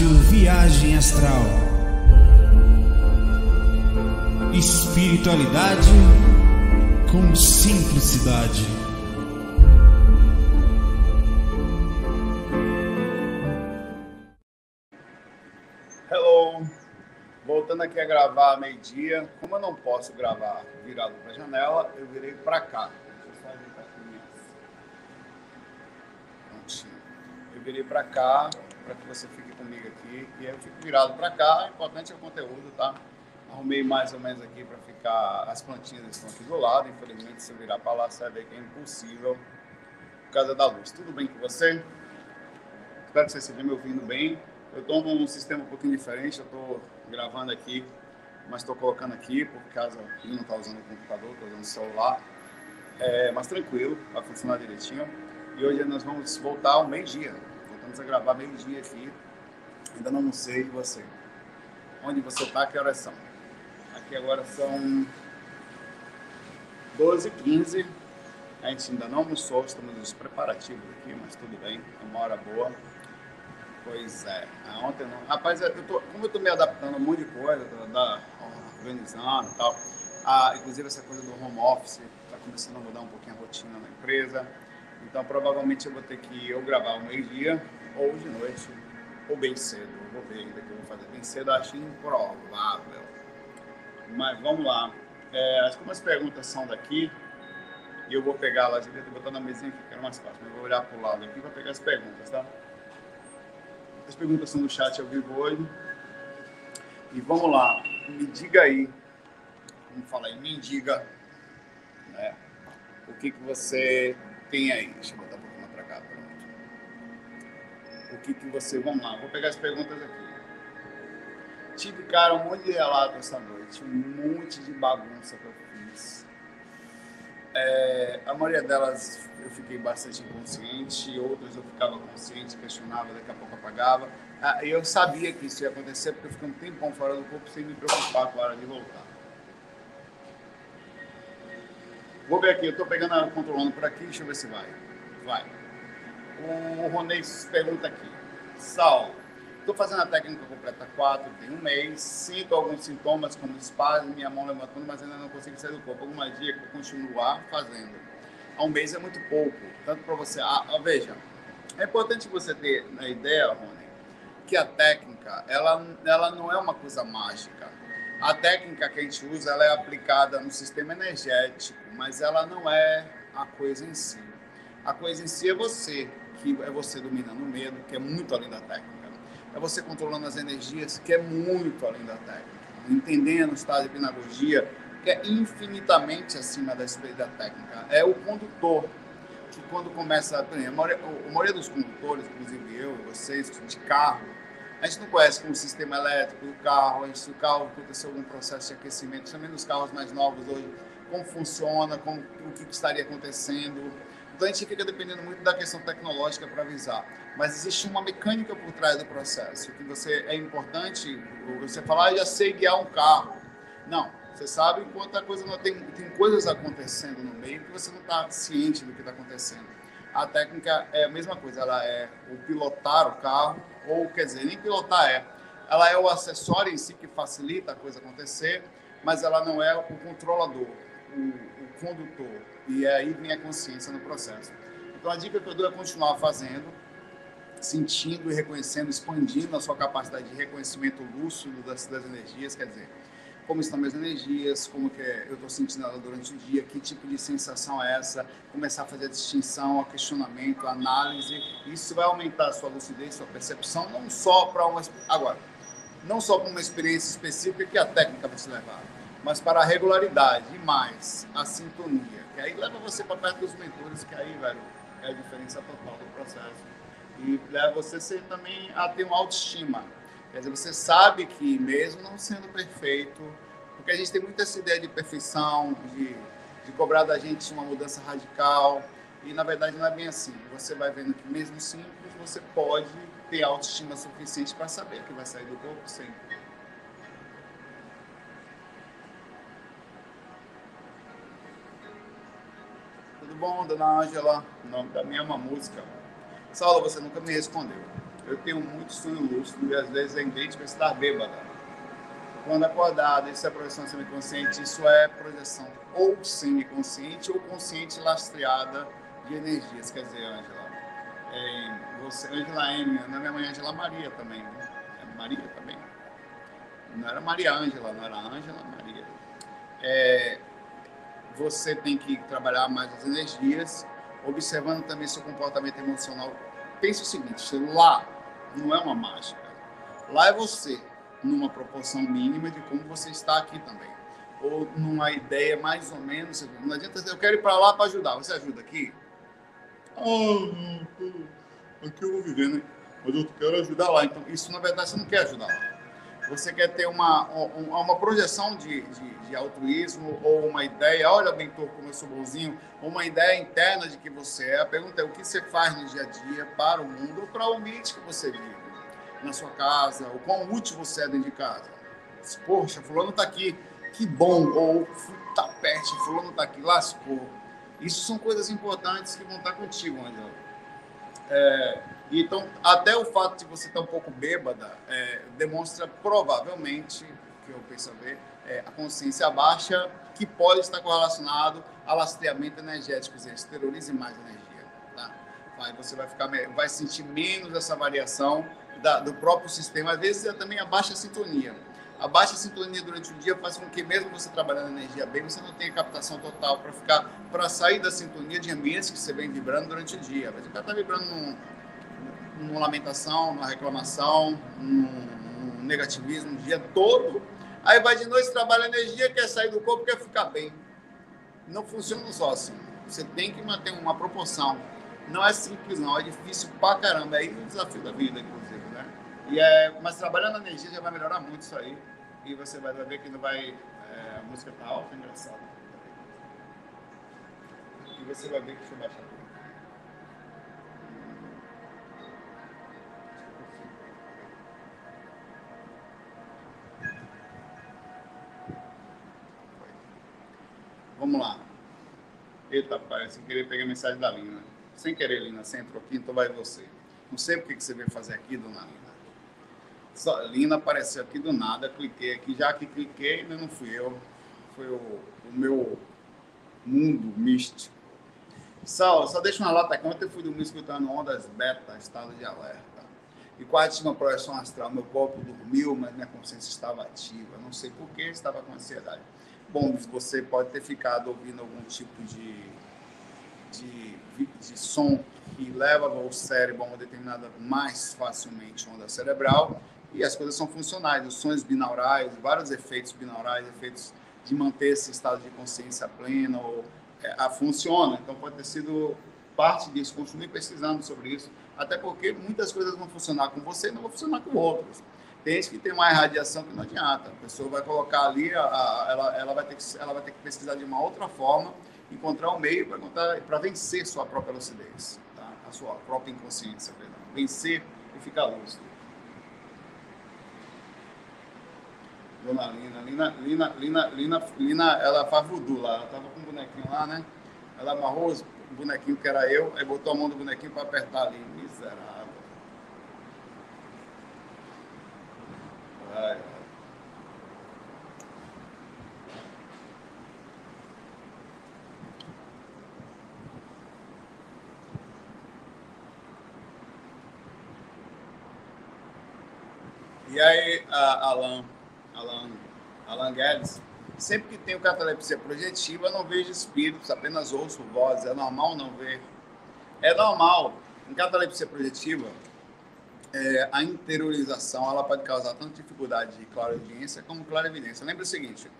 Rádio Viagem Astral. Espiritualidade com simplicidade. Hello! Voltando aqui a gravar meio-dia. Como eu não posso gravar virado para a janela, eu virei para cá. Eu. Eu virei para cá para que você fique comigo aqui. E eu fico virado para cá. O importante é o conteúdo, tá? Arrumei mais ou menos aqui para ficar. As plantinhas estão aqui do lado. Infelizmente, se eu virar para lá, você vai ver que é impossível por causa da luz. Tudo bem com você? Espero que você esteja me ouvindo bem. Eu estou num sistema um pouquinho diferente. Eu estou gravando aqui, mas estou colocando aqui por causa que não está usando o computador, estou usando o celular. É, mas tranquilo, vai funcionar direitinho. E hoje nós vamos voltar ao meio-dia. Voltamos a gravar meio-dia aqui. Ainda não sei você. Onde você está, que horas são? Aqui agora são 12h15. A gente ainda não almoçou, estamos nos preparativos aqui, mas tudo bem, é uma hora boa. Pois é, ah, ontem não. Rapaz, eu tô, como eu estou me adaptando a um monte de coisa, tô, da, organizando e tal, ah, inclusive essa coisa do home office está começando a mudar um pouquinho a rotina na empresa. Então, provavelmente eu vou ter que ou gravar ao meio-dia, ou de noite, ou bem cedo. Eu vou ver ainda que eu vou fazer. Bem cedo, acho improvável. Mas vamos lá. É, como as perguntas são daqui, e eu vou pegar lá, de dentro e botar na mesinha aqui, que era mais fácil. Mas eu vou olhar para o lado aqui para pegar as perguntas, tá? As perguntas são no chat ao vivo hoje. E vamos lá, me diga aí, como fala aí, me diga, né, o que, que você tem aí. Deixa eu botar O que, que você, vamos lá, vou pegar as perguntas aqui. Tive, cara, um monte de relato essa noite, um monte de bagunça que eu fiz. É, a maioria delas eu fiquei bastante inconsciente, outras eu ficava consciente, questionava, daqui a pouco apagava. Ah, eu sabia que isso ia acontecer porque eu fiquei um tempão fora do corpo sem me preocupar com a hora de voltar. Vou ver aqui, eu estou pegando, controlando por aqui, deixa eu ver se vai. Vai. O Ronei pergunta aqui. Saulo, estou fazendo a técnica completa 4, tem um mês, sinto alguns sintomas como espasmo, minha mão levantando, mas ainda não consigo sair do corpo. Alguma que eu continuar fazendo? Há um mês é muito pouco, tanto para você. Ah, veja, é importante você ter na ideia, Rony, que a técnica, ela, ela não é uma coisa mágica. A técnica que a gente usa, ela é aplicada no sistema energético, mas ela não é a coisa em si. A coisa em si é você, é você dominando o medo, que é muito além da técnica. É você controlando as energias, que é muito além da técnica. Entendendo o estado de pedagogia, que é infinitamente acima da, da técnica. É o condutor, que quando começa, a, a maioria, a maioria dos condutores, inclusive eu, vocês, de carro, a gente não conhece como o sistema elétrico do carro, a gente, se o carro aconteceu algum processo de aquecimento, também nos carros mais novos hoje, como funciona, como, o que estaria acontecendo. Então a gente fica dependendo muito da questão tecnológica para avisar. Mas existe uma mecânica por trás do processo, que você é importante, você falar, ah, já sei guiar um carro. Não, você sabe enquanto a coisa não tem, tem coisas acontecendo no meio que você não está ciente do que está acontecendo. A técnica é a mesma coisa, ela é o pilotar o carro, ou quer dizer, nem pilotar é. Ela é o acessório em si que facilita a coisa acontecer, mas ela não é o controlador, o, o condutor. E aí vem a consciência no processo. Então a dica que eu dou é continuar fazendo, sentindo e reconhecendo, expandindo a sua capacidade de reconhecimento lúcido das, das energias, quer dizer, como estão minhas energias, como que é, eu estou sentindo ela durante o dia, que tipo de sensação é essa, começar a fazer a distinção, a questionamento, a análise. Isso vai aumentar a sua lucidez, sua percepção, não só para uma agora, não só para uma experiência específica que a técnica vai te levar, mas para a regularidade e mais a sintonia, que aí leva você para perto dos mentores, que aí, velho, é a diferença total do processo. E leva você também a ter uma autoestima Quer dizer, você sabe que mesmo não sendo perfeito, porque a gente tem muita essa ideia de perfeição, de, de cobrar da gente uma mudança radical, e na verdade não é bem assim. Você vai vendo que mesmo simples, você pode ter autoestima suficiente para saber que vai sair do corpo sempre. Tudo bom, dona Ângela? O nome da minha é uma música. Saulo, você nunca me respondeu. eu tenho muito sonho lúcido e às vezes é idêntico a estar bêbada. Quando acordado, isso é projeção semiconsciente, isso é projeção ou semiconsciente ou consciente lastreada de energias. Quer dizer, Ângela, é, você, Ângela M, na minha mãe Ângela Maria também, né? É Maria também. Não era Maria Ângela, não era Ângela Maria. É, você tem que trabalhar mais as energias, observando também seu comportamento emocional. Pense o seguinte: lá não é uma mágica. Lá é você, numa proporção mínima de como você está aqui também. Ou numa ideia mais ou menos. Não adianta dizer, eu quero ir para lá para ajudar. Você ajuda aqui? Ah, não, aqui eu vou viver, né? Mas eu quero ajudar lá. Então, isso na verdade você não quer ajudar lá você quer ter uma, uma projeção de, de, de, altruísmo ou uma ideia, olha, mentor, como eu sou bonzinho, uma ideia interna de que você é. A pergunta é o que você faz no dia a dia para o mundo ou para o ambiente que você vive, na sua casa, o quão útil você é dentro de casa. Poxa, fulano está aqui, que bom, ou tapete, fulano está aqui, lascou. Isso são coisas importantes que vão estar contigo, Angela. É, então, até o fato de você estar um pouco bêbada é, demonstra provavelmente, que eu penso ver, é, a consciência baixa, que pode estar correlacionado a lastreamento energético, ou seja, esterilize mais energia. Tá? Aí você vai, ficar, vai sentir menos essa variação da, do próprio sistema, às vezes é também a baixa sintonia. A baixa sintonia durante o dia faz com que, mesmo você trabalhando energia bem, você não tenha captação total para ficar, para sair da sintonia de ambientes que você vem vibrando durante o dia. Mas o cara está vibrando num, numa lamentação, numa reclamação, num, negativismo o dia todo. Aí vai de noite, trabalha energia, quer sair do corpo, quer ficar bem. Não funciona só assim. Você tem que manter uma proporção. Não é simples, não. É difícil pra caramba. É aí o desafio da vida, inclusive, né? E é, mas trabalhando energia já vai melhorar muito isso aí. E você vai ver que não vai... É, a música tá alta, engraçado. E você vai ver que eu baixar Vamos lá. Eita, pai, sem querer pegar a mensagem da Lina. Sem querer, Lina, você entrou aqui, então vai você. Não sei o que você veio fazer aqui, dona Lina. Só, Lina apareceu aqui do nada, cliquei aqui. Já que cliquei, ainda não fui eu. Foi o, o meu mundo místico. Só, só deixa uma lata aqui. Ontem eu fui dormir escutando ondas beta, estado de alerta. E quase uma projeção astral. Meu corpo dormiu, mas minha consciência estava ativa. Não sei por que, estava com ansiedade bom, você pode ter ficado ouvindo algum tipo de, de, de som que leva o cérebro a uma determinada, mais facilmente, onda cerebral, e as coisas são funcionais, os sons binaurais, vários efeitos binaurais, efeitos de manter esse estado de consciência plena, ou, é, a, funciona. Então, pode ter sido parte disso, continue pesquisando sobre isso, até porque muitas coisas vão funcionar com você e não vão funcionar com outros. Tem que tem uma irradiação que não adianta. A pessoa vai colocar ali, a, a, ela, ela, vai ter que, ela vai ter que pesquisar de uma outra forma, encontrar um meio para vencer sua própria lucidez, tá? a sua própria inconsciência, perdão. vencer e ficar lúcido. Dona Lina, Lina, Lina, Lina, Lina, Lina, ela faz voodoo lá, ela tava com um bonequinho lá, né? Ela amarrou o bonequinho que era eu, aí botou a mão do bonequinho para apertar ali, miserável. E aí, Alan, Alan, Alan Guedes, sempre que tenho catalepsia projetiva, não vejo espíritos, apenas ouço vozes. É normal não ver? É normal. Em catalepsia projetiva, é, a interiorização ela pode causar tanto dificuldade de clarividência como clarividência. Lembra o seguinte,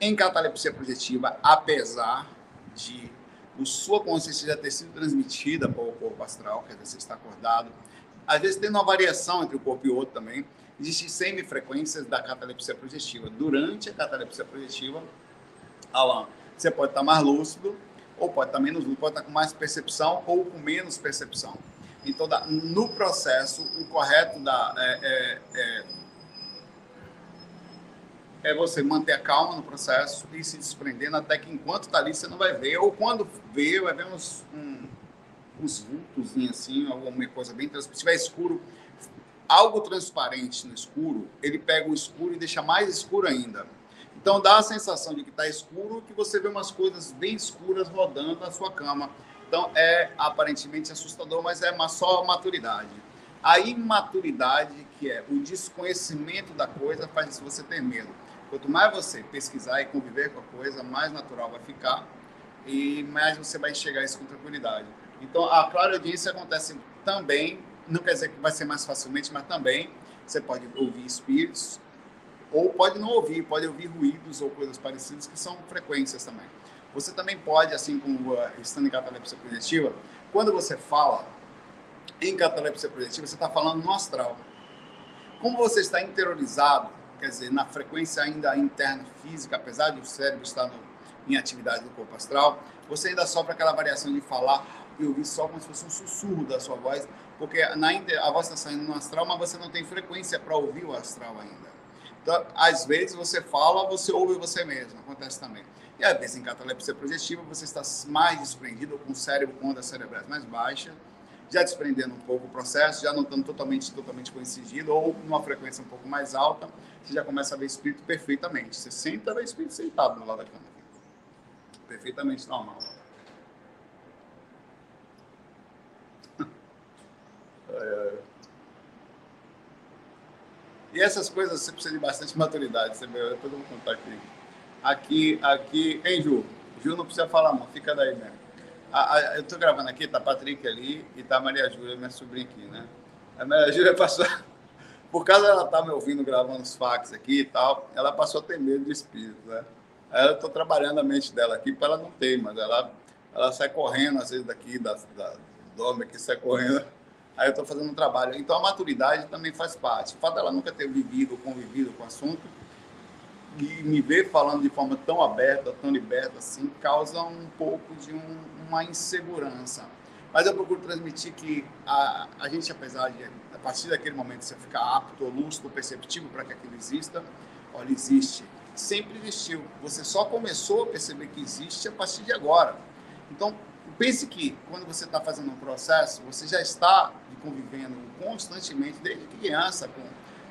em catalepsia projetiva, apesar de a sua consciência já ter sido transmitida para o corpo astral, quer dizer, você está acordado, às vezes tem uma variação entre o corpo e o outro também, existem semifrequências da catalepsia projetiva. Durante a catalepsia projetiva, Alan, você pode estar mais lúcido, ou pode estar menos lúcido, pode estar com mais percepção ou com menos percepção. Então, no processo, o correto da, é, é, é, é, você manter a calma no processo e se desprendendo até que enquanto está ali você não vai ver. Ou quando vê, vai ver uns, um, uns vultos assim, alguma coisa bem transparente. Se estiver escuro, algo transparente no escuro, ele pega o escuro e deixa mais escuro ainda. Então dá a sensação de que está escuro, que você vê umas coisas bem escuras rodando na sua cama. Então é aparentemente assustador, mas é uma só maturidade. A imaturidade, que é o desconhecimento da coisa, faz você ter medo. Quanto mais você pesquisar e conviver com a coisa, mais natural vai ficar e mais você vai enxergar isso com tranquilidade. Então, a clara audiência acontece também, não quer dizer que vai ser mais facilmente, mas também você pode ouvir espíritos, ou pode não ouvir, pode ouvir ruídos ou coisas parecidas, que são frequências também. Você também pode, assim como uh, estando em catalepsia projetiva, quando você fala em catalepsia projetiva, você está falando no astral. Como você está interiorizado, quer dizer, na frequência ainda interna física, apesar de o cérebro estar no, em atividade do corpo astral, você ainda sofre aquela variação de falar e ouvir só como se fosse um sussurro da sua voz, porque na, a voz está saindo no astral, mas você não tem frequência para ouvir o astral ainda. Então, às vezes você fala, você ouve você mesmo, acontece também. E às vezes em catalepsia projetiva você está mais desprendido com o cérebro com ondas cerebrais mais baixa, já desprendendo um pouco o processo, já não estando totalmente, totalmente coincidido ou numa frequência um pouco mais alta, você já começa a ver espírito perfeitamente. Você senta, vê espírito sentado no lado da cama. Perfeitamente normal. E essas coisas você precisa de bastante maturidade. Você vê, depois eu vou contar aqui. Aqui, aqui, hein, Ju? Ju não precisa falar, não, fica daí mesmo. A, a, eu estou gravando aqui, tá Patrick ali e tá Maria Júlia, minha sobrinha aqui, né? A Maria Júlia passou, por causa estar tá me ouvindo gravando os fax aqui e tal, ela passou a ter medo de espírito, né? Aí eu estou trabalhando a mente dela aqui para ela não ter, mas ela, ela sai correndo, às vezes, daqui, da, da, dorme aqui, sai correndo. Aí eu estou fazendo um trabalho. Então a maturidade também faz parte. O fato dela nunca ter vivido, convivido com o assunto, e me ver falando de forma tão aberta, tão liberta assim, causa um pouco de um, uma insegurança. Mas eu procuro transmitir que a, a gente, apesar de, a partir daquele momento, você ficar apto, lúcido, perceptivo para que aquilo exista, olha, existe. Sempre existiu. Você só começou a perceber que existe a partir de agora. Então, pense que quando você está fazendo um processo, você já está convivendo constantemente, desde criança, com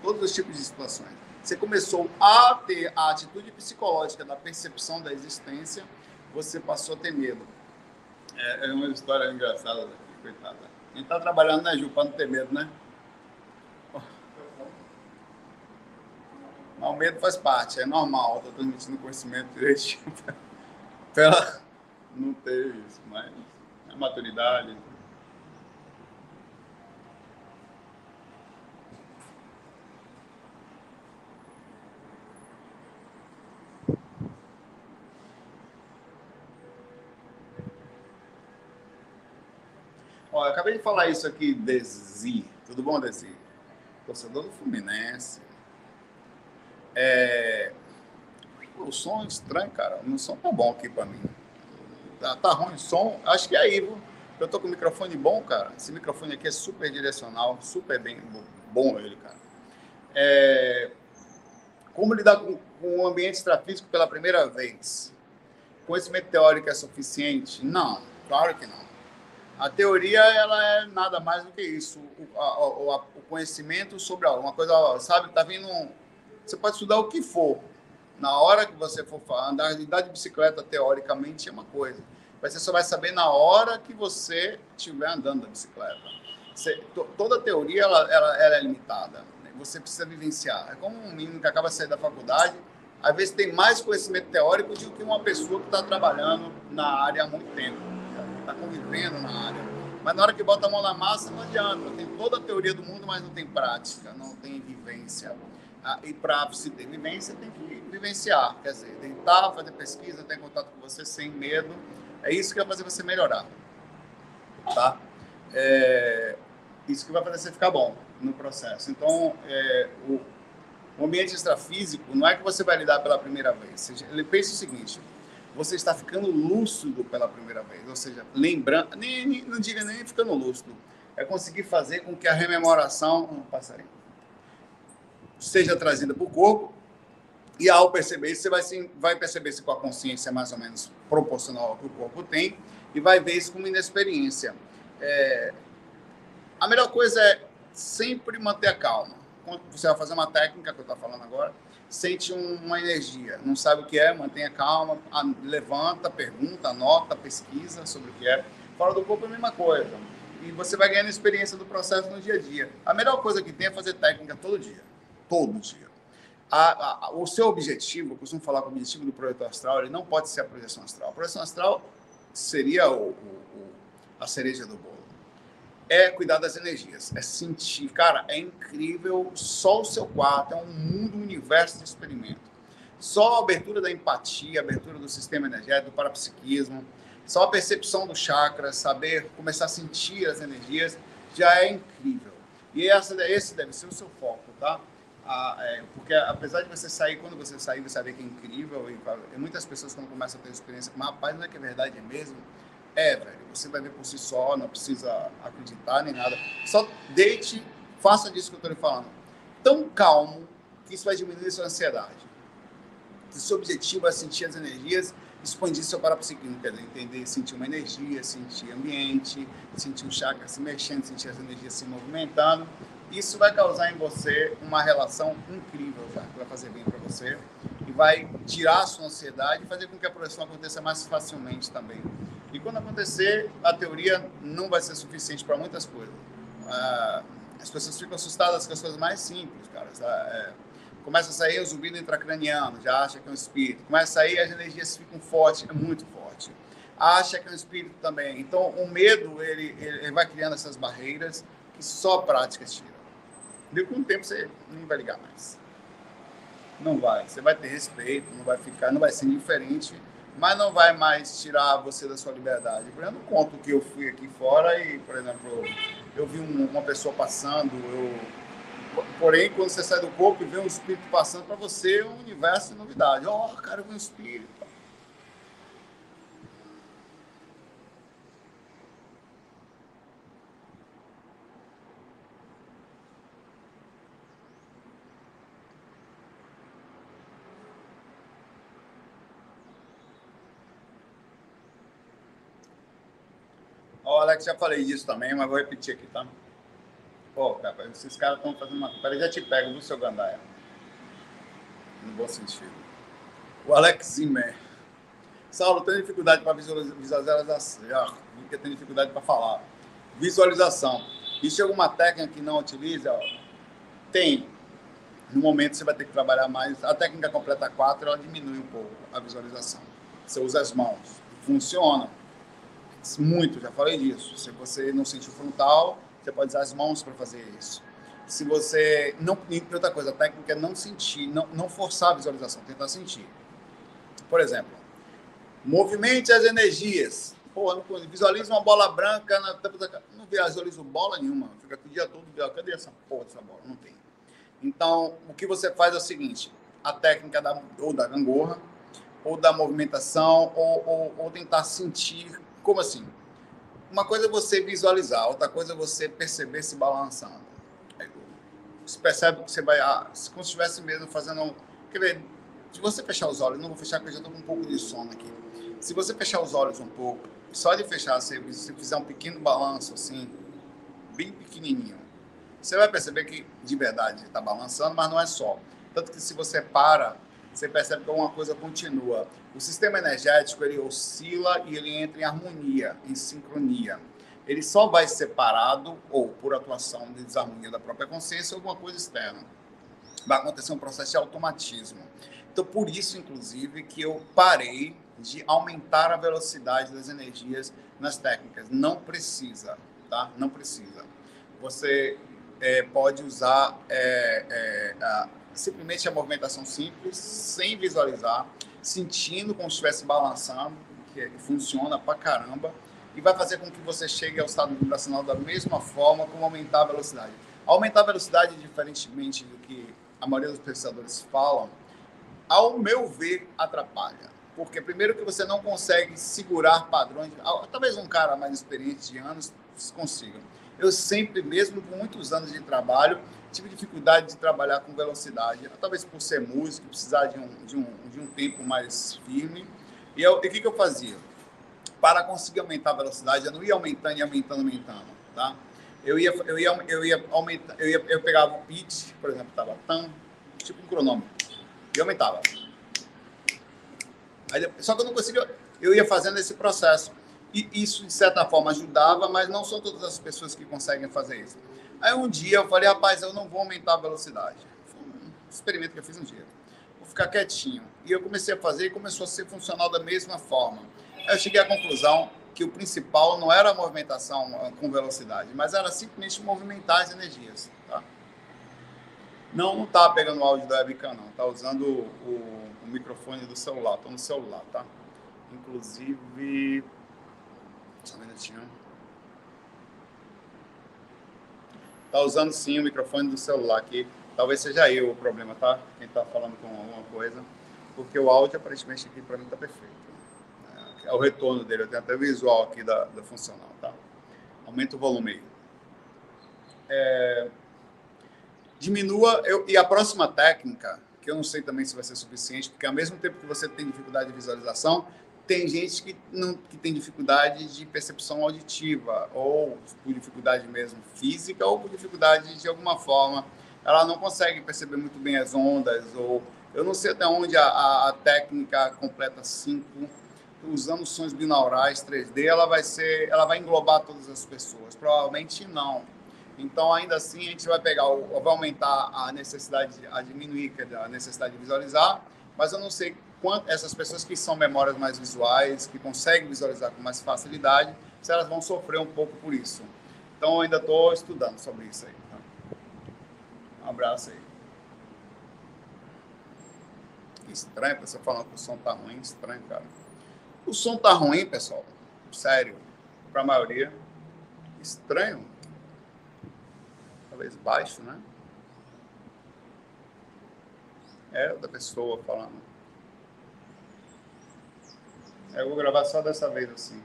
todos os tipos de situações você começou a ter a atitude psicológica da percepção da existência, você passou a ter medo. É, é uma história engraçada daqui, coitada. A gente está trabalhando, né, Ju, para não ter medo, né? Mas o medo faz parte, é normal, estou transmitindo conhecimento direitinho para ela não ter isso, mas a maturidade, Ó, eu acabei de falar isso aqui, Desi. Tudo bom, Desi? Torcedor do Fluminense. É... O som é estranho, cara. O som tá bom aqui pra mim. Tá, tá ruim o som? Acho que é aí, viu? Eu tô com o microfone bom, cara. Esse microfone aqui é super direcional, super bem bom ele, cara. É... Como lidar com, com o ambiente extrafísico pela primeira vez? Conhecimento teórico é suficiente? Não, claro que não. A teoria ela é nada mais do que isso, o, a, o conhecimento sobre algo, uma coisa, sabe, tá vindo, você pode estudar o que for, na hora que você for andar, andar de bicicleta teoricamente é uma coisa, mas você só vai saber na hora que você estiver andando da bicicleta. Você, to, toda teoria ela, ela, ela, é limitada, você precisa vivenciar. É como um menino que acaba de sair da faculdade, às vezes tem mais conhecimento teórico do que uma pessoa que está trabalhando na área há muito tempo está convivendo na área. Mas na hora que bota a mão na massa, não adianta. Tem toda a teoria do mundo, mas não tem prática, não tem vivência. Ah, e para se ter vivência, tem que vivenciar. Quer dizer, tentar fazer pesquisa, ter contato com você sem medo. É isso que vai fazer você melhorar. Tá? É isso que vai fazer você ficar bom no processo. Então, é, o, o ambiente extrafísico não é que você vai lidar pela primeira vez. Ele pensa o seguinte: você está ficando lúcido pela primeira vez. Ou seja, lembrando, nem, nem, não diga nem ficando lúcido, é conseguir fazer com que a rememoração, um passarinho, seja trazida para o corpo. E ao perceber isso, você vai, vai perceber se com a consciência mais ou menos proporcional ao que o corpo tem e vai ver isso como inexperiência. É, a melhor coisa é sempre manter a calma. Quando você vai fazer uma técnica que eu estou falando agora, sente uma energia, não sabe o que é, mantenha calma, levanta, pergunta, anota, pesquisa sobre o que é. Fora do corpo é a mesma coisa. E você vai ganhando experiência do processo no dia a dia. A melhor coisa que tem é fazer técnica todo dia. Todo dia. A, a, o seu objetivo, eu costumo falar que o objetivo do projeto astral, ele não pode ser a projeção astral. A projeção astral seria o, o, o, a cereja do bolo é cuidar das energias, é sentir. Cara, é incrível. Só o seu quarto é um mundo, um universo de experimento. Só a abertura da empatia, a abertura do sistema energético, do parapsiquismo, só a percepção do chakra, saber começar a sentir as energias, já é incrível. E essa, esse deve ser o seu foco, tá? Ah, é, porque apesar de você sair, quando você sair, você vai ver que é incrível. E, e muitas pessoas, quando começam a ter experiência, mas rapaz, não é que é verdade, mesmo? É, velho, você vai ver por si só, não precisa acreditar nem nada. Só deite, faça disso que eu estou lhe falando. Tão calmo que isso vai diminuir sua ansiedade. O seu objetivo é sentir as energias, expandir seu parapsiquismo, quer entender, sentir uma energia, sentir ambiente, sentir o chakra se mexendo, sentir as energias se movimentando. Isso vai causar em você uma relação incrível, já, que vai fazer bem para você e vai tirar a sua ansiedade e fazer com que a projeção aconteça mais facilmente também. E quando acontecer, a teoria não vai ser suficiente para muitas coisas. Ah, as pessoas ficam assustadas com as coisas mais simples, cara. É, começa a sair o zumbido intracraniano, já acha que é um espírito. Começa a sair, as energias ficam fortes, é muito forte. Acha que é um espírito também. Então, o medo, ele, ele vai criando essas barreiras que só a prática E com o tempo, você nem vai ligar mais. Não vai. Você vai ter respeito, não vai ficar, não vai ser indiferente mas não vai mais tirar você da sua liberdade. Por exemplo, conto que eu fui aqui fora e, por exemplo, eu vi uma pessoa passando, eu... porém, quando você sai do corpo e vê um espírito passando, para você é um universo de novidade. Ó, oh, cara, eu vi um espírito. Ó, Alex, já falei disso também, mas vou repetir aqui, tá? Pô, cara, esses caras estão fazendo uma. Peraí, já te pego, viu, seu Gandaia? No bom sentido. O Alex Zimmer. Saulo, tem dificuldade para visualização. Já, porque tem dificuldade para falar. Visualização. E se alguma técnica que não utiliza, tem. No momento você vai ter que trabalhar mais. A técnica completa 4, ela diminui um pouco a visualização. Você usa as mãos. Funciona muito, já falei disso. Se você não sentir o frontal, você pode usar as mãos para fazer isso. Se você não. E outra coisa, a técnica é não sentir, não, não forçar a visualização, tentar sentir. Por exemplo, movimente as energias. Pô, não visualiza uma bola branca na tampa da Não visualizo bola nenhuma. Fica aqui o dia todo, cadê essa porra dessa bola? Não tem. Então, o que você faz é o seguinte: a técnica da, ou da gangorra, ou da movimentação, ou, ou, ou tentar sentir como assim? Uma coisa é você visualizar, outra coisa é você perceber se balançando. Você percebe que você vai, ah, como se estivesse mesmo fazendo. Quer ver, se você fechar os olhos, não vou fechar porque eu já estou com um pouco de sono aqui. Se você fechar os olhos um pouco, só de fechar, se você fizer um pequeno balanço assim, bem pequenininho, você vai perceber que de verdade está balançando, mas não é só. Tanto que se você para você percebe que alguma coisa continua. O sistema energético ele oscila e ele entra em harmonia, em sincronia. Ele só vai separado ou por atuação de desarmonia da própria consciência ou alguma coisa externa. Vai acontecer um processo de automatismo. Então, por isso, inclusive, que eu parei de aumentar a velocidade das energias nas técnicas. Não precisa, tá? Não precisa. Você é, pode usar é, é, a, simplesmente a movimentação simples, sem visualizar, sentindo como se estivesse balançando, que funciona pra caramba, e vai fazer com que você chegue ao estado vibracional da mesma forma como aumentar a velocidade. Aumentar a velocidade, diferentemente do que a maioria dos pesquisadores falam, ao meu ver, atrapalha. Porque, primeiro, que você não consegue segurar padrões. Talvez um cara mais experiente de anos consiga. Eu sempre, mesmo com muitos anos de trabalho, tive dificuldade de trabalhar com velocidade, talvez por ser músico, precisar de um, de um, de um tempo mais firme. E o que, que eu fazia? Para conseguir aumentar a velocidade, eu não ia aumentando e aumentando, aumentando, tá? eu ia, eu ia, eu ia aumentar, eu, ia, eu pegava o pitch, por exemplo, tava tão, tipo um cronômetro, e aumentava. Aí, só que eu não conseguia, eu ia fazendo esse processo. E isso, de certa forma, ajudava, mas não são todas as pessoas que conseguem fazer isso. Aí um dia eu falei, rapaz, eu não vou aumentar a velocidade. Foi um experimento que eu fiz um dia. Vou ficar quietinho. E eu comecei a fazer e começou a ser funcional da mesma forma. Aí eu cheguei à conclusão que o principal não era a movimentação ah, com velocidade, mas era simplesmente movimentar as energias. Tá? Não, não tá pegando o áudio da webcam, não. Tá usando o, o microfone do celular. Estou no celular, tá? Inclusive... Só um minutinho. Tá usando sim o microfone do celular aqui. Talvez seja eu o problema, tá? Quem tá falando com alguma coisa. Porque o áudio, aparentemente, aqui para mim tá perfeito é o retorno dele. Eu tenho até visual aqui da, da funcional, tá? Aumenta o volume aí. É, diminua, eu, e a próxima técnica, que eu não sei também se vai ser suficiente, porque ao mesmo tempo que você tem dificuldade de visualização, tem gente que, não, que tem dificuldade de percepção auditiva, ou por dificuldade mesmo física, ou por dificuldade de alguma forma. Ela não consegue perceber muito bem as ondas, ou eu não sei até onde a, a, a técnica completa 5 usando sons binaurais 3D, ela vai ser, ela vai englobar todas as pessoas. Provavelmente não. Então, ainda assim, a gente vai pegar, vai aumentar a necessidade, a diminuir a necessidade de visualizar, mas eu não sei quanto essas pessoas que são memórias mais visuais, que conseguem visualizar com mais facilidade, se elas vão sofrer um pouco por isso. Então, eu ainda estou estudando sobre isso aí. Tá? Um abraço aí. Estranho, a pessoa falando que o som tá ruim, estranho, cara. O som tá ruim, pessoal. Sério. Para a maioria. Estranho. Talvez baixo, né? É da pessoa falando. É, eu vou gravar só dessa vez assim.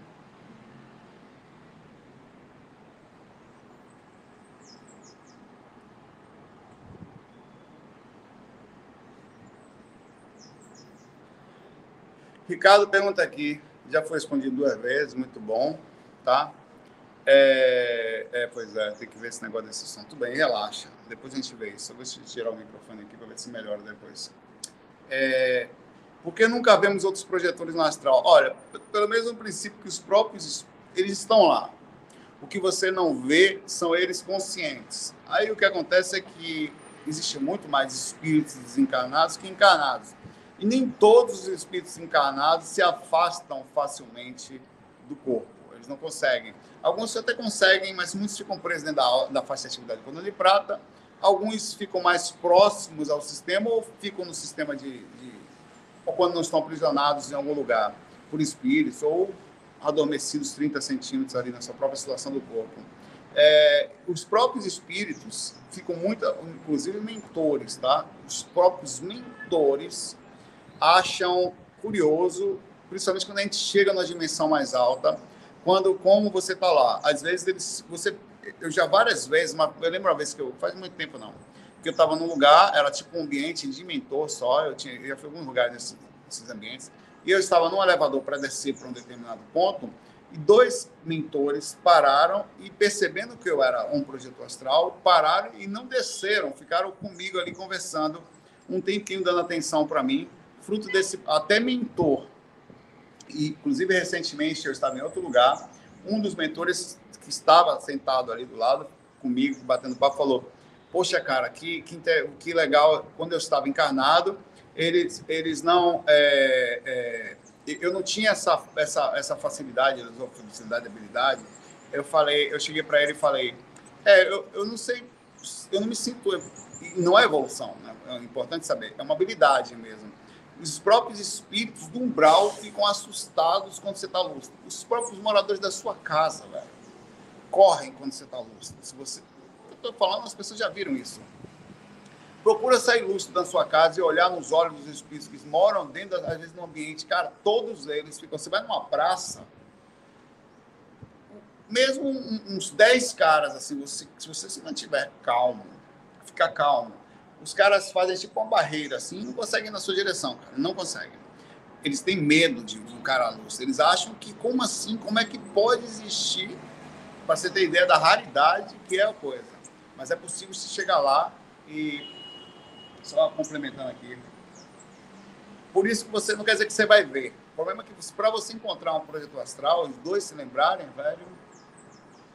Ricardo pergunta aqui, já foi respondido duas vezes, muito bom, tá? É, é, pois é, tem que ver esse negócio desse som. Tudo bem, relaxa. Depois a gente vê isso. Eu vou tirar o microfone aqui para ver se melhora depois. É, por que nunca vemos outros projetores no astral? Olha, pelo mesmo princípio que os próprios, eles estão lá. O que você não vê são eles conscientes. Aí o que acontece é que existe muito mais espíritos desencarnados que encarnados. E nem todos os espíritos encarnados se afastam facilmente do corpo. Eles não conseguem. Alguns até conseguem, mas muitos ficam presos dentro da, da faixa de atividade quando de prata. Alguns ficam mais próximos ao sistema ou ficam no sistema de, de ou quando não estão aprisionados em algum lugar por espíritos ou adormecidos 30 centímetros ali na sua própria situação do corpo. É, os próprios espíritos ficam muito, inclusive mentores, tá? Os próprios mentores acham curioso, principalmente quando a gente chega na dimensão mais alta, quando como você está lá. Às vezes eles, você, eu já várias vezes, uma, eu lembro uma vez que eu faz muito tempo não, que eu estava num lugar, era tipo um ambiente de mentor só, eu tinha, eu já fui em alguns lugares nesses, nesses ambientes, e eu estava num elevador para descer para um determinado ponto, e dois mentores pararam e percebendo que eu era um projeto astral, pararam e não desceram, ficaram comigo ali conversando um tempinho dando atenção para mim fruto desse até mentor. E, inclusive, recentemente eu estava em outro lugar, um dos mentores que estava sentado ali do lado comigo, batendo papo, falou: Poxa, cara, que, que, que legal, quando eu estava encarnado, eles, eles não. É, é, eu não tinha essa, essa, essa facilidade, facilidade, habilidade. Eu falei, eu cheguei para ele e falei: É, eu, eu não sei, eu não me sinto. Não é evolução, né? é importante saber, é uma habilidade mesmo os próprios espíritos do umbral ficam assustados quando você está lúcido. Os próprios moradores da sua casa, velho, correm quando você está lúcido. Se você, estou falando, as pessoas já viram isso. Procura sair lúcido da sua casa e olhar nos olhos dos espíritos que moram dentro, às vezes, no ambiente. Cara, todos eles ficam. Você vai numa praça, mesmo uns 10 caras, assim, você, se você se mantiver calmo, ficar calmo, os caras fazem tipo uma barreira assim não conseguem na sua direção, cara. Não conseguem. Eles têm medo de um cara luz. Eles acham que, como assim? Como é que pode existir para você ter ideia da raridade que é a coisa. Mas é possível se chegar lá e só complementando aqui. Por isso que você não quer dizer que você vai ver. O problema é que para você encontrar um projeto astral, os dois se lembrarem, velho,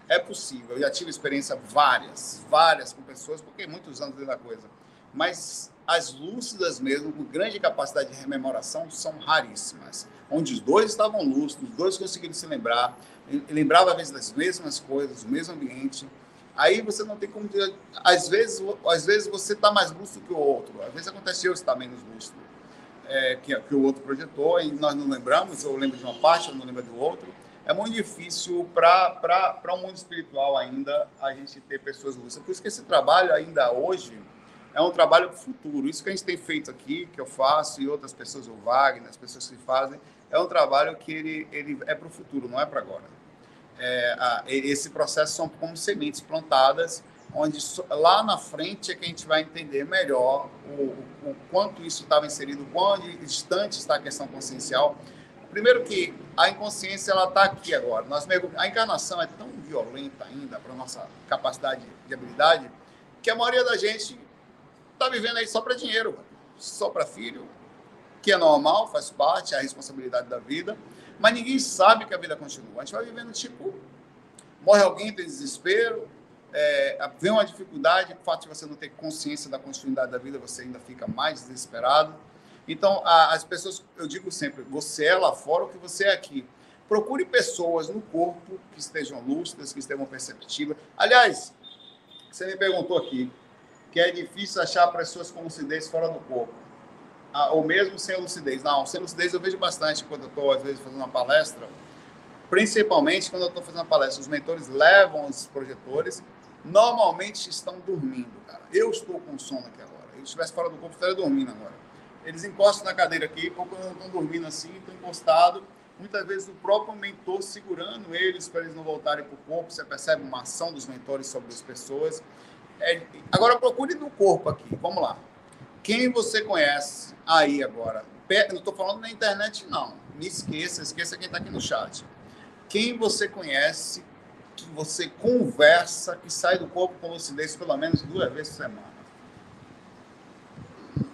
é possível. Eu já tive experiência várias, várias com pessoas, porque muitos anos dentro da coisa. Mas as lúcidas mesmo, com grande capacidade de rememoração, são raríssimas. Onde os dois estavam lúcidos, os dois conseguiram se lembrar, lembrava às vezes das mesmas coisas, do mesmo ambiente. Aí você não tem como às vezes, às vezes você está mais lúcido que o outro. Às vezes aconteceu estar menos lúcido é, que, que o outro projetou e nós não lembramos, ou lembro de uma parte, ou não lembro do outro é muito difícil para o um mundo espiritual ainda a gente ter pessoas lúcidas. Por isso que esse trabalho ainda hoje é um trabalho futuro. Isso que a gente tem feito aqui, que eu faço, e outras pessoas, o Wagner, as pessoas que fazem, é um trabalho que ele, ele é para o futuro, não é para agora. É, a, esse processo são como sementes plantadas, onde lá na frente é que a gente vai entender melhor o, o, quanto isso estava inserido, quão distante está a questão consciencial, Primeiro que a inconsciência ela está aqui agora. Nós a encarnação é tão violenta ainda para nossa capacidade de habilidade que a maioria da gente está vivendo aí só para dinheiro, só para filho, que é normal, faz parte, é a responsabilidade da vida, mas ninguém sabe que a vida continua. A gente vai vivendo tipo, morre alguém, tem desespero, é, vem uma dificuldade, o fato de você não ter consciência da continuidade da vida, você ainda fica mais desesperado. Então, a, as pessoas, eu digo sempre, você é lá fora o que você é aqui. Procure pessoas no corpo que estejam lúcidas, que estejam perceptivas. Aliás, você me perguntou aqui que é difícil achar pessoas com lucidez fora do corpo. Ah, ou mesmo sem lucidez. Não, sem lucidez eu vejo bastante quando eu estou, às vezes, fazendo uma palestra. Principalmente quando eu estou fazendo uma palestra. Os mentores levam os projetores, normalmente estão dormindo, cara. Eu estou com sono aqui agora. Se eu estivesse fora do corpo, estaria dormindo agora eles encostam na cadeira aqui, quando estão dormindo assim, estão encostados, muitas vezes o próprio mentor segurando eles para eles não voltarem para o corpo, você percebe uma ação dos mentores sobre as pessoas. É, agora procure no corpo aqui, vamos lá. Quem você conhece aí agora? Não estou falando na internet, não. Me esqueça, esqueça quem está aqui no chat. Quem você conhece, que você conversa, que sai do corpo com lucidez pelo menos duas vezes por semana? Eu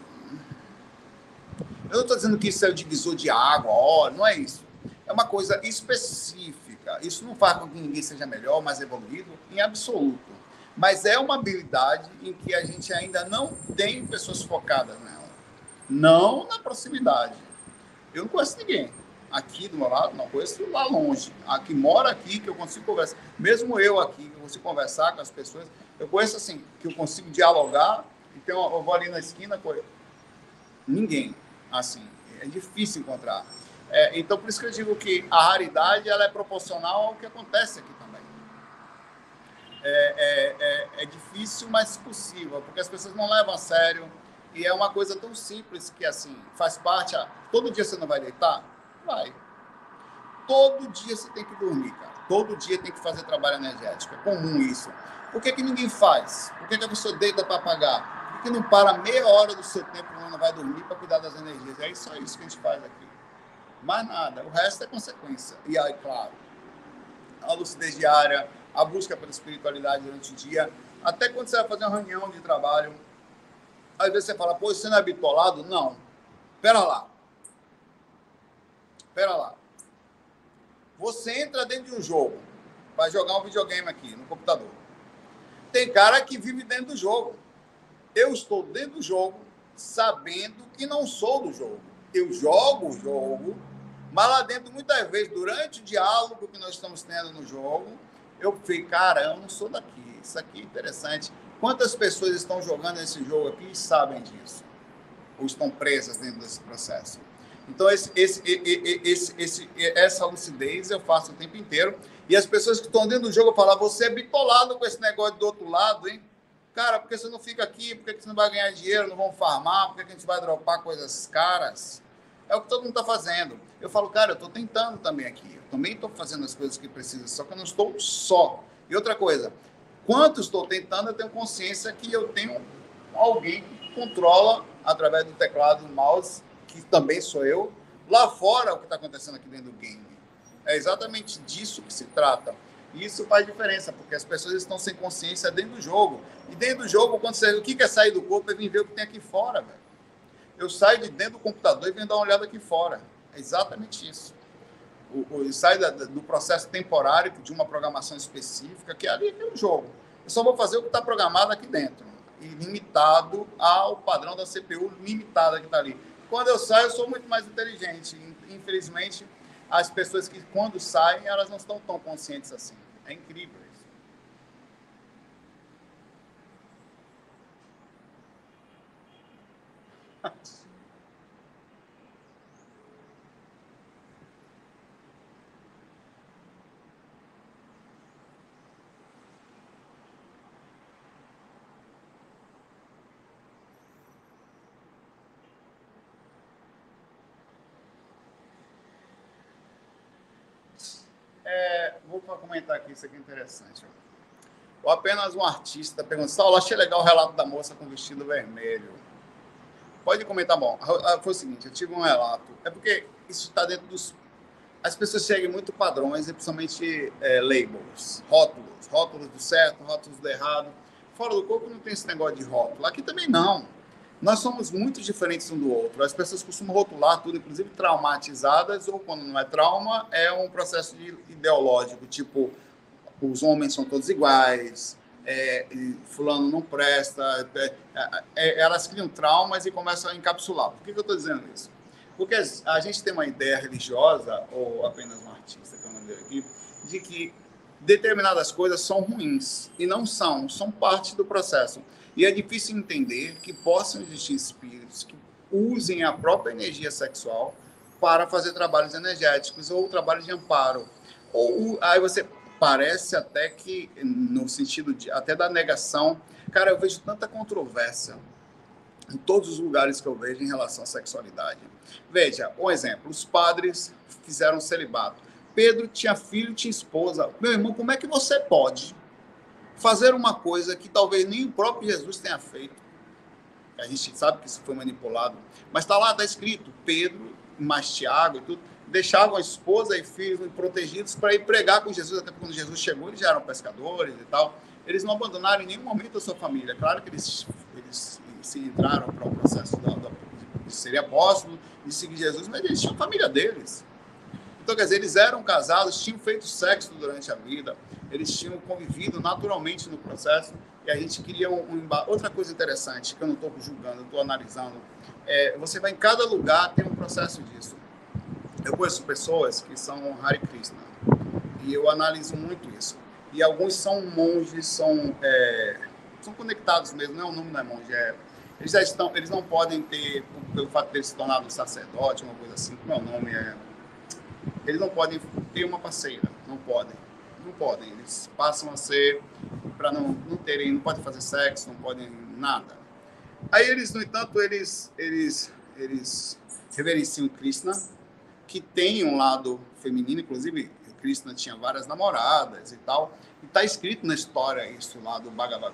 não estou dizendo que isso é o divisor de água, ó, não é isso. É uma coisa específica. Isso não faz com que ninguém seja melhor, mais evoluído, em absoluto. Mas é uma habilidade em que a gente ainda não tem pessoas focadas nela. Não na proximidade. Eu não conheço ninguém aqui do meu lado, não conheço lá longe. Aqui mora aqui, que eu consigo conversar. Mesmo eu aqui, que eu consigo conversar com as pessoas. Eu conheço assim, que eu consigo dialogar. Então eu vou ali na esquina com Ninguém assim. É difícil encontrar. É, então, por isso que eu digo que a raridade ela é proporcional ao que acontece aqui. É, é, é, é difícil, mas possível, porque as pessoas não levam a sério. E é uma coisa tão simples que, assim, faz parte. A... Todo dia você não vai deitar? Vai. Todo dia você tem que dormir, cara. Todo dia tem que fazer trabalho energético. É comum isso. Por que, que ninguém faz? Por que, que a pessoa deita para pagar? que não para meia hora do seu tempo quando vai dormir para cuidar das energias. É só isso que a gente faz aqui. Mais nada. O resto é consequência. E aí, claro, a lucidez diária, a busca pela espiritualidade durante o dia. Até quando você vai fazer uma reunião de trabalho, às vezes você fala, pô, você não é bitolado? Não. Pera lá. Pera lá. Você entra dentro de um jogo, vai jogar um videogame aqui no computador. Tem cara que vive dentro do jogo eu estou dentro do jogo sabendo que não sou do jogo. Eu jogo o jogo, mas lá dentro, muitas vezes, durante o diálogo que nós estamos tendo no jogo, eu fico, cara, eu não sou daqui. Isso aqui é interessante. Quantas pessoas estão jogando esse jogo aqui e sabem disso? Ou estão presas dentro desse processo? Então, esse, esse, esse, esse, essa lucidez eu faço o tempo inteiro. E as pessoas que estão dentro do jogo falam: você é bitolado com esse negócio do outro lado, hein? Cara, por que você não fica aqui? Por que você não vai ganhar dinheiro? Não vão farmar? Por que a gente vai dropar coisas caras? É o que todo mundo está fazendo. Eu falo, cara, eu estou tentando também aqui. Também estou fazendo as coisas que precisam, só que eu não estou só. E outra coisa, quanto estou tentando, eu tenho consciência que eu tenho alguém que controla através do teclado do mouse, que também sou eu, lá fora o que está acontecendo aqui dentro do game. É exatamente disso que se trata. E isso faz diferença, porque as pessoas estão sem consciência dentro do jogo. E dentro do jogo, quando você. O que é sair do corpo é vir ver o que tem aqui fora, velho. Eu saio de dentro do computador e venho dar uma olhada aqui fora. É exatamente isso. Sai da, do processo temporário de uma programação específica, que é ali aquele jogo. Eu só vou fazer o que está programado aqui dentro. E limitado ao padrão da CPU limitada que está ali. Quando eu saio, eu sou muito mais inteligente. Infelizmente, as pessoas que, quando saem, elas não estão tão conscientes assim. É incrível isso. É, vou comentar aqui, isso aqui é interessante. Ou apenas um artista pergunta, Saulo, achei legal o relato da moça com vestido vermelho. Pode comentar, bom. Foi o seguinte, eu tive um relato. É porque isso está dentro dos... As pessoas seguem muito padrões, principalmente é, labels, rótulos. Rótulos do certo, rótulos do errado. Fora do corpo não tem esse negócio de rótulo. Aqui também não nós somos muito diferentes um do outro. As pessoas costumam rotular tudo, inclusive traumatizadas, ou quando não é trauma, é um processo ideológico, tipo, os homens são todos iguais, é, fulano não presta. É, é, elas criam traumas e começam a encapsular. Por que, que eu estou dizendo isso? Porque a gente tem uma ideia religiosa, ou apenas um artista, que eu não aqui, de que determinadas coisas são ruins. E não são, são parte do processo. E é difícil entender que possam existir espíritos que usem a própria energia sexual para fazer trabalhos energéticos ou trabalhos de amparo. Ou aí você parece até que no sentido de até da negação, cara, eu vejo tanta controvérsia em todos os lugares que eu vejo em relação à sexualidade. Veja, um exemplo, os padres fizeram celibato. Pedro tinha filho, tinha esposa. Meu irmão, como é que você pode fazer uma coisa que talvez nem o próprio Jesus tenha feito. A gente sabe que isso foi manipulado, mas está lá, está escrito: Pedro, mais Tiago e tudo, deixavam a esposa e filhos protegidos para ir pregar com Jesus, até quando Jesus chegou, eles já eram pescadores e tal. Eles não abandonaram em nenhum momento a sua família. Claro que eles, eles se entraram para o processo de ser apóstolo, de seguir Jesus, mas eles tinham a família deles. Então, quer dizer, eles eram casados, tinham feito sexo durante a vida, eles tinham convivido naturalmente no processo e a gente queria um, um outra coisa interessante que eu não estou julgando, estou analisando. É, você vai em cada lugar tem um processo disso. Eu conheço pessoas que são Hare Krishna e eu analiso muito isso. E alguns são monges, são é, são conectados mesmo. Não é o nome não é monge, é eles já estão, eles não podem ter pelo fato de eles se tornarem sacerdote, uma coisa assim. Como é o nome é eles não podem ter uma parceira, não podem não podem. Eles passam a ser para não, não terem, não podem fazer sexo, não podem nada. Aí eles, no entanto, eles eles eles reverenciam Krishna, que tem um lado feminino, inclusive Krishna tinha várias namoradas e tal. E está escrito na história isso lá do Bhagavad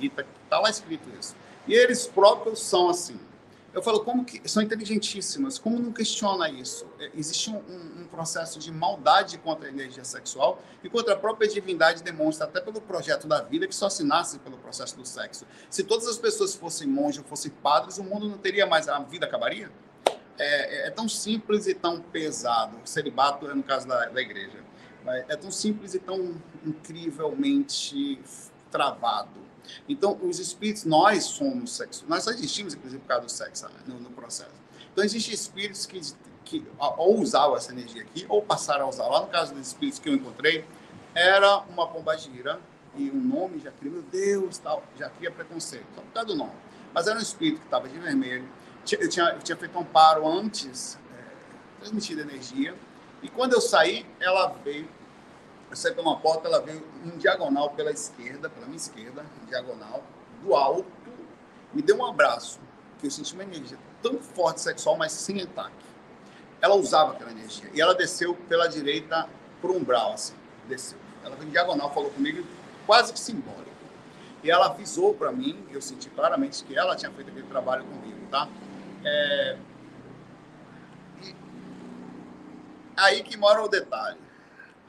Gita, está lá escrito isso. E eles próprios são assim. Eu falo, como que são inteligentíssimas, como não questiona isso? É, existe um, um, um, processo de maldade contra a energia sexual e contra a própria divindade demonstra até pelo projeto da vida que só se nasce pelo processo do sexo. Se todas as pessoas fossem monges, fossem padres, o mundo não teria mais, a vida acabaria? É, é, é tão simples e tão pesado. Celibato é no caso da, da igreja. É tão simples e tão incrivelmente travado então, os espíritos, nós somos sexo, nós só existimos, inclusive, por causa do sexo né, no, no processo. Então, existem espíritos que, que ou usavam essa energia aqui, ou passaram a usar. Lá no caso dos espíritos que eu encontrei, era uma pomba gira, e o nome já cria, meu Deus, tal, já cria preconceito, só por causa do nome. Mas era um espírito que estava de vermelho. Eu tinha, eu tinha feito um paro antes, é, transmitido energia, e quando eu saí, ela veio eu saí uma porta, ela veio em diagonal pela esquerda, pela minha esquerda, em diagonal, do alto, me deu um abraço, que eu senti uma energia tão forte sexual, mas sem ataque. Ela usava aquela energia. E ela desceu pela direita pro umbral, assim, desceu. Ela veio em diagonal, falou comigo, quase que simbólico. E ela avisou para mim, eu senti claramente que ela tinha feito aquele trabalho comigo, tá? É... E... Aí que mora o detalhe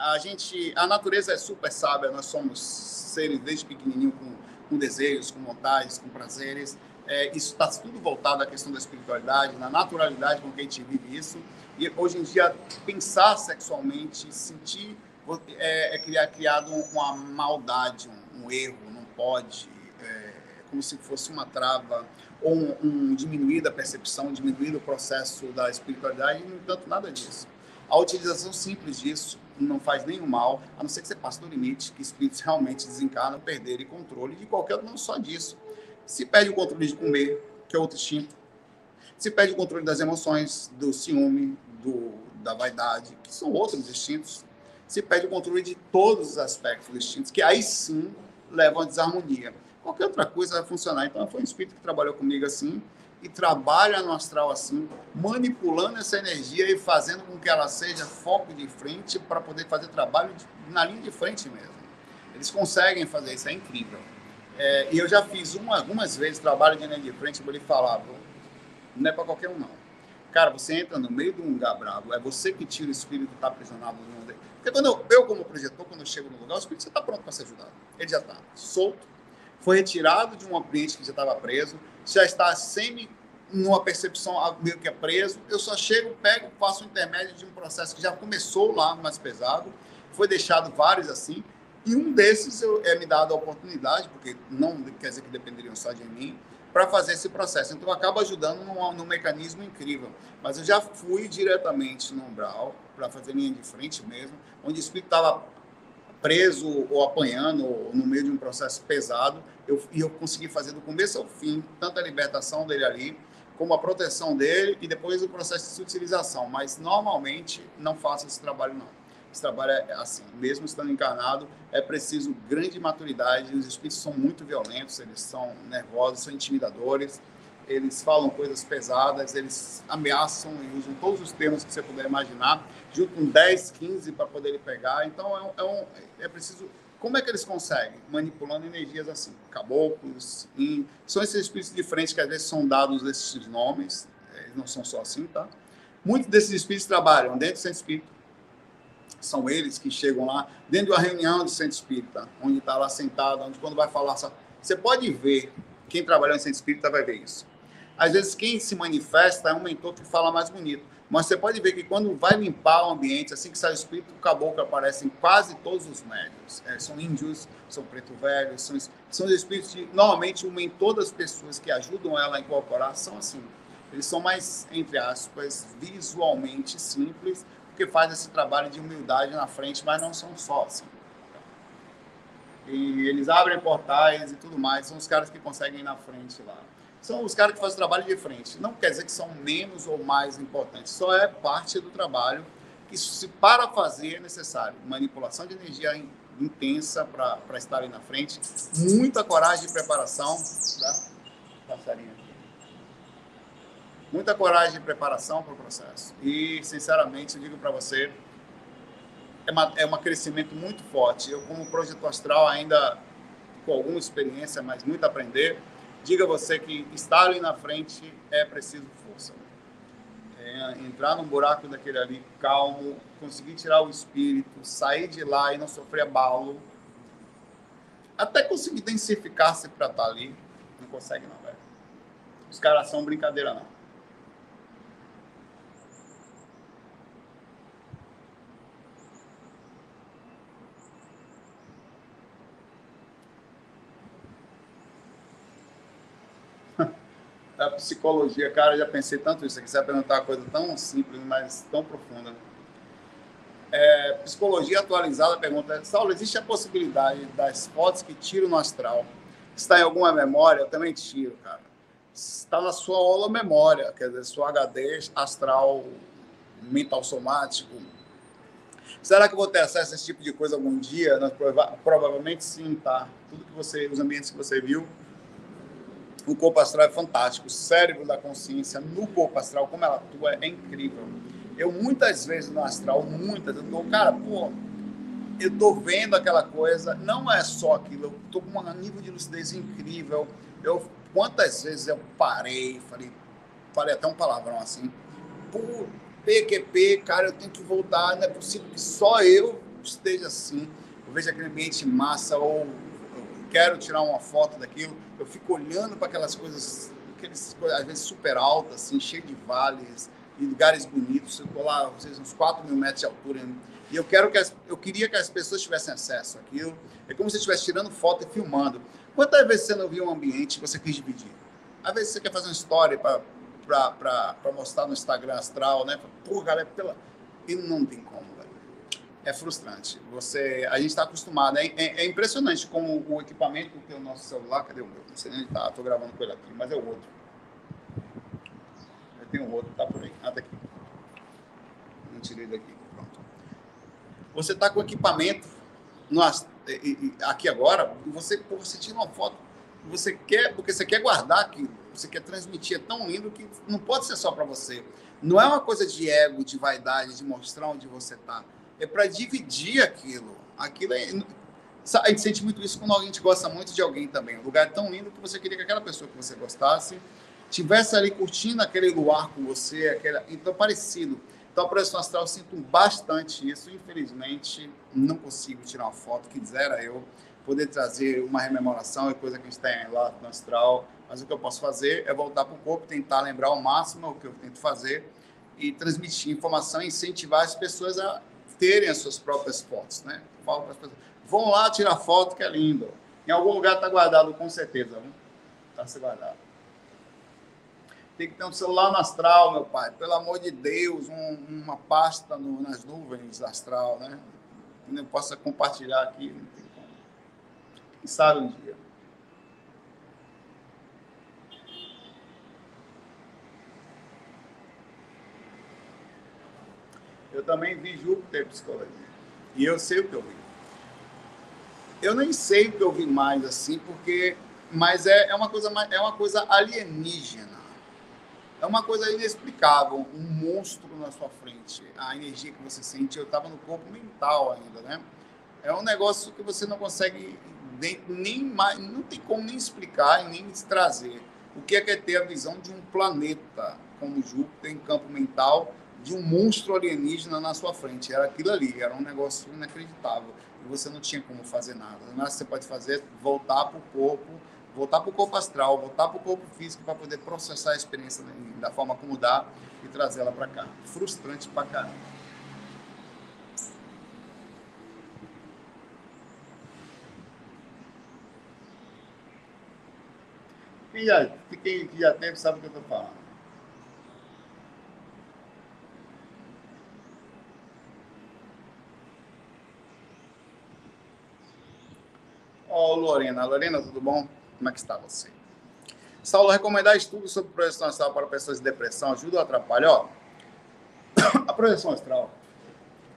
a gente, a natureza é super sábia, nós somos seres desde pequenininho com, com desejos, com vontades, com prazeres. É, isso está tudo voltado à questão da espiritualidade, na naturalidade com que a gente vive isso. E hoje em dia, pensar sexualmente, sentir, é, é criado uma maldade, um, um erro, não pode, é, como se fosse uma trava, ou um, um diminuir da percepção, diminuir o processo da espiritualidade, e, no entanto, nada disso. A utilização simples disso não faz nenhum mal, a não ser que você passe do limite, que espíritos realmente desencarnam, perderem controle de qualquer, não só disso. Se perde o controle de comer, que é outro instinto. Se perde o controle das emoções, do ciúme, do, da vaidade, que são outros instintos. Se perde o controle de todos os aspectos dos instintos, que aí sim levam à desarmonia. Qualquer outra coisa vai funcionar. Então, foi um espírito que trabalhou comigo assim, e trabalha no astral assim, manipulando essa energia e fazendo com que ela seja foco de frente para poder fazer trabalho de, na linha de frente mesmo. Eles conseguem fazer isso, é incrível. É, e eu já fiz uma, algumas vezes trabalho de linha de frente, eu lhe falava, não é para qualquer um não. Cara, você entra no meio de um lugar bravo, é você que tira o espírito que está aprisionado no mundo. Porque quando eu, eu, como projetor, quando eu chego no lugar, o espírito está pronto para ser ajudado. Ele já está solto, foi retirado de um ambiente que já estava preso, já está semi numa percepção meio que é preso. Eu só chego, pego, faço o intermédio de um processo que já começou lá mais pesado, foi deixado vários assim, e um desses eu, é me dado a oportunidade, porque não quer dizer que dependeriam só de mim, para fazer esse processo. Então, acaba ajudando num, num, mecanismo incrível. Mas eu já fui diretamente no umbral, para fazer linha de frente mesmo, onde o espírito estava preso ou apanhando no meio de um processo pesado, eu, e eu consegui fazer do começo ao fim, tanto a libertação dele ali, como a proteção dele e depois o processo de utilização. Mas normalmente não faço esse trabalho não. Esse trabalho é assim, mesmo estando encarnado, é preciso grande maturidade. Os espíritos são muito violentos, eles são nervosos, são intimidadores, eles falam coisas pesadas, eles ameaçam e usam todos os termos que você puder imaginar, junto com 10, 15 para poder pegar. Então é, é, um, é preciso como é que eles conseguem? Manipulando energias assim, caboclos, in... são esses espíritos diferentes que às vezes são dados esses nomes, eles não são só assim, tá? Muitos desses espíritos trabalham dentro do centro espírita, são eles que chegam lá, dentro de uma reunião do centro espírita, onde está lá sentado, onde quando vai falar, você pode ver, quem trabalhou em centro espírita vai ver isso. Às vezes quem se manifesta é um mentor que fala mais bonito. Mas você pode ver que quando vai limpar o ambiente, assim que sai o espírito, o caboclo aparece em quase todos os médios. É, são índios, são preto velhos, são, são os espíritos que, normalmente, uma em todas as pessoas que ajudam ela a incorporar são assim. Eles são mais, entre aspas, visualmente simples, porque faz esse trabalho de humildade na frente, mas não são só assim. E eles abrem portais e tudo mais, são os caras que conseguem ir na frente lá são os caras que fazem o trabalho de frente. Não quer dizer que são menos ou mais importantes, só é parte do trabalho que, se para fazer, é necessário manipulação de energia intensa para estar ali na frente, muita coragem de preparação. Tá? Passarinho aqui. Muita coragem de preparação para o processo. E, sinceramente, eu digo para você, é, uma, é um crescimento muito forte. Eu, como projeto astral, ainda com alguma experiência, mas muito a aprender, diga você que estar ali na frente é preciso força. É, entrar num buraco daquele ali calmo, conseguir tirar o espírito, sair de lá e não sofrer abalo. Até conseguir densificar-se para estar tá ali, não consegue não, velho. Os caras são brincadeira não. Da psicologia, cara, já pensei tanto isso. Você vai perguntar uma coisa tão simples, mas tão profunda. É, psicologia atualizada pergunta: Saulo, existe a possibilidade das fotos que tiro no astral está em alguma memória? Eu também tiro, cara. Está na sua aula memória, quer dizer, sua HD astral mental somático. Será que eu vou ter acesso a esse tipo de coisa algum dia? Provavelmente sim, tá? Tudo que você, os ambientes que você viu, o corpo astral é fantástico. O cérebro da consciência no corpo astral, como ela atua, é incrível. Eu muitas vezes no astral, muitas, eu tô, cara, pô, eu tô vendo aquela coisa, não é só aquilo, eu tô com um nível de lucidez incrível. Eu, quantas vezes eu parei, falei, falei até um palavrão assim, pô, PQP, cara, eu tenho que voltar, não é possível que só eu esteja assim, eu vejo aquele ambiente massa ou quero tirar uma foto daquilo, eu fico olhando para aquelas coisas, aqueles, às vezes super altas, assim, cheio de vales, em lugares bonitos, eu estou lá, uns 4 mil metros de altura, e eu quero que as, eu queria que as pessoas tivessem acesso àquilo. É como se estivesse tirando foto e filmando. Quantas vezes você não viu um ambiente que você quis dividir? Às vezes você quer fazer uma história para mostrar no Instagram astral, né? Pô, galera, pela... e não tem como. É frustrante. Você, a gente está acostumado. É, é, é, impressionante como o equipamento que o nosso celular, cadê o meu? Não sei nem tá, estou gravando com ele aqui, mas é o outro. Eu tenho um outro, tá por aí. Ah, daqui. Não tirei daqui. Pronto. Você está com o equipamento nós, aqui agora, você, você tira uma foto, você quer, porque você quer guardar aquilo, você quer transmitir, é tão lindo que não pode ser só para você. Não é uma coisa de ego, de vaidade, de mostrar onde você está. É para dividir aquilo. Aquilo é. A gente sente muito isso quando a gente gosta muito de alguém também. Um lugar tão lindo que você queria que aquela pessoa que você gostasse tivesse ali curtindo aquele luar com você, aquela, então parecido. Então, a projeção astral, eu sinto bastante isso. Infelizmente, não consigo tirar uma foto, quisera eu poder trazer uma rememoração, é coisa que a gente tem lá no astral. Mas o que eu posso fazer é voltar para o corpo, tentar lembrar ao máximo o que eu tento fazer e transmitir informação e incentivar as pessoas a terem as suas próprias fotos, né? Falo para as pessoas, vão lá tirar foto, que é lindo. Em algum lugar está guardado, com certeza. Está se guardado. Tem que ter um celular no astral, meu pai. Pelo amor de Deus, um, uma pasta no, nas nuvens astral, né? Que eu possa compartilhar aqui. Não tem como. Quem sabe um dia. Eu também vi Júpiter Psicologia. E eu sei o que eu vi. Eu nem sei o que eu vi mais assim, porque. Mas é, é, uma, coisa, é uma coisa alienígena é uma coisa inexplicável, um monstro na sua frente. A energia que você sente, eu estava no corpo mental ainda, né? É um negócio que você não consegue nem, nem mais, não tem como nem explicar e nem trazer. O que é, que é ter a visão de um planeta como Júpiter em campo mental, de um monstro alienígena na sua frente? Era aquilo ali, era um negócio inacreditável. E você não tinha como fazer nada. O que você pode fazer é voltar para o corpo voltar para o corpo astral, voltar para o corpo físico para poder processar a experiência da forma como dá e trazer ela para cá. Frustrante pra caramba. Quem já, quem já teve sabe o que eu estou falando. Oh, Lorena. Lorena, tudo bom? Como é que está você? Saulo, recomendar estudos sobre projeção astral para pessoas de depressão ajuda ou atrapalha? A projeção astral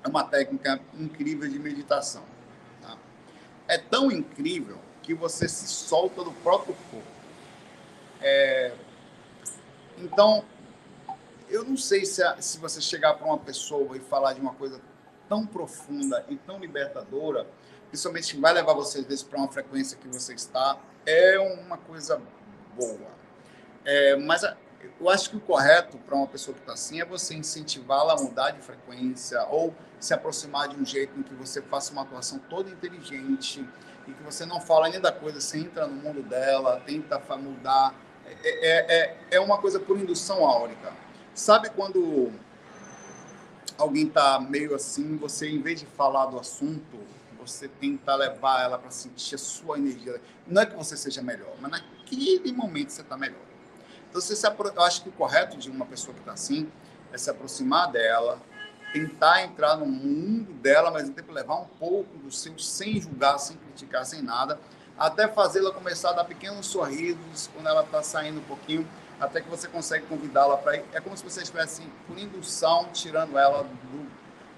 é uma técnica incrível de meditação. Tá? É tão incrível que você se solta do próprio corpo. É... Então, eu não sei se, a, se você chegar para uma pessoa e falar de uma coisa tão profunda e tão libertadora, principalmente vai levar você para uma frequência que você está, é uma coisa boa. É, mas eu acho que o correto para uma pessoa que está assim é você incentivá-la a mudar de frequência ou se aproximar de um jeito em que você faça uma atuação toda inteligente e que você não fala nem da coisa, você entra no mundo dela, tenta mudar. É, é, é, é uma coisa por indução áurica. Sabe quando alguém está meio assim, você, em vez de falar do assunto, você tenta levar ela para sentir a sua energia. Não é que você seja melhor, mas naquele momento você está melhor. Então, você se apro... eu acho que o correto de uma pessoa que está assim é se aproximar dela, tentar entrar no mundo dela, mas tempo levar um pouco do seu, sem julgar, sem criticar, sem nada, até fazê-la começar a dar pequenos sorrisos quando ela está saindo um pouquinho, até que você consegue convidá-la para ir. É como se você estivesse, por indução, tirando ela do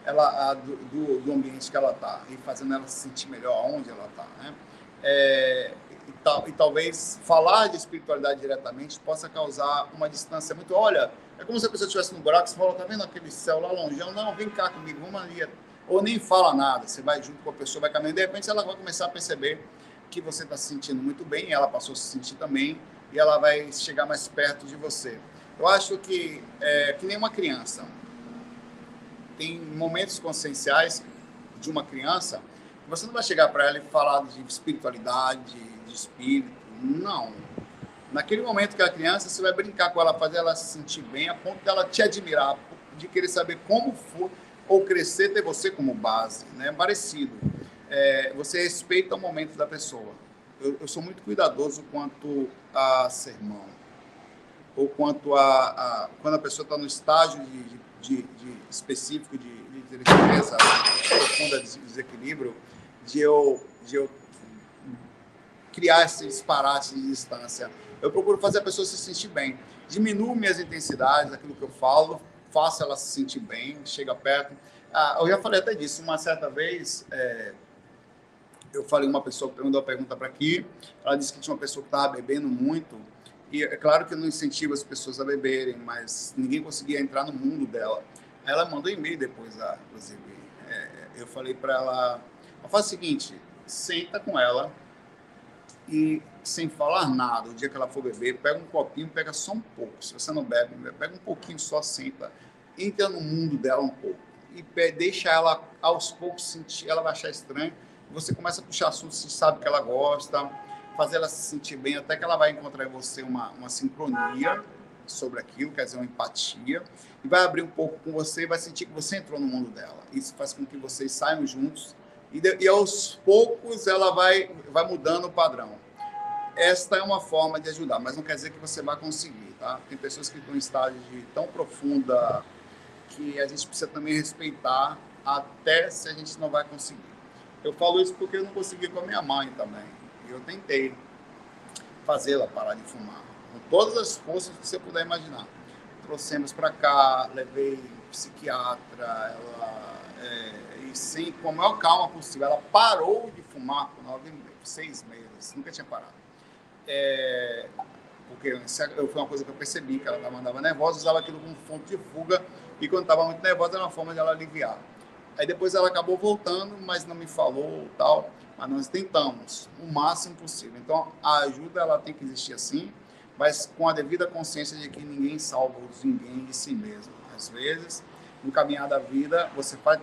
ela, a, do, do, ambiente que ela está e fazendo ela se sentir melhor onde ela está. Né? É, e, tal, e, talvez falar de espiritualidade diretamente possa causar uma distância muito. Olha, é como se a pessoa estivesse no buraco, você fala, tá vendo aquele céu lá longe? Não, vem cá comigo, vamos ali. Ou nem fala nada, você vai junto com a pessoa, vai caminhando, de repente ela vai começar a perceber que você está se sentindo muito bem, ela passou a se sentir também, e ela vai chegar mais perto de você. Eu acho que é que nem uma criança tem momentos conscienciais de uma criança, você não vai chegar para ela e falar de espiritualidade, de espírito. Não. Naquele momento que a criança, você vai brincar com ela, fazer ela se sentir bem, a ponto dela te admirar, de querer saber como for, ou crescer, ter você como base. Né? Parecido. É, você respeita o momento da pessoa. Eu, eu, sou muito cuidadoso quanto a sermão, ou quanto a, a quando a pessoa está no estágio de, de, de específico de, de profunda de desequilíbrio, de eu, de eu criar esse disparate de distância. Eu procuro fazer a pessoa se sentir bem. Diminuo minhas intensidades, aquilo que eu falo, faço ela se sentir bem, chega perto. Ah, eu já falei até disso. Uma certa vez, é, eu falei, uma pessoa perguntou a pergunta para aqui, ela disse que tinha uma pessoa que estava bebendo muito, e é claro que eu não incentivo as pessoas a beberem, mas ninguém conseguia entrar no mundo dela. Ela mandou e-mail depois, inclusive. É, eu falei para ela, faz o seguinte, senta com ela e sem falar nada, o dia que ela for beber, pega um copinho, pega só um pouco. Se você não bebe, pega um pouquinho só, senta, entra no mundo dela um pouco e deixa ela aos poucos sentir, ela vai achar estranho. Você começa a puxar assunto, você sabe que ela gosta, fazer ela se sentir bem, até que ela vai encontrar em você uma, uma sincronia sobre aquilo, quer dizer, uma empatia, e vai abrir um pouco com você e vai sentir que você entrou no mundo dela. Isso faz com que vocês saiam juntos e, de, e aos poucos ela vai, vai mudando o padrão. Esta é uma forma de ajudar, mas não quer dizer que você vai conseguir, tá? Tem pessoas que estão em estágio de tão profunda que a gente precisa também respeitar até se a gente não vai conseguir. Eu falo isso porque eu não consegui com a minha mãe também. Eu tentei fazê-la parar de fumar, com todas as forças que você puder imaginar. Trouxemos para cá, levei psiquiatra, ela é, e sem, com a maior calma possível. Ela parou de fumar por nove, seis meses, nunca tinha parado. É, porque foi uma coisa que eu percebi, que ela andava nervosa, usava aquilo como fonte de fuga, e quando estava muito nervosa era uma forma de ela aliviar. Aí depois ela acabou voltando, mas não me falou tal, mas nós tentamos o máximo possível. Então a ajuda ela tem que existir assim, mas com a devida consciência de que ninguém salva ninguém de si mesmo. Às vezes no caminhar da vida, você faz,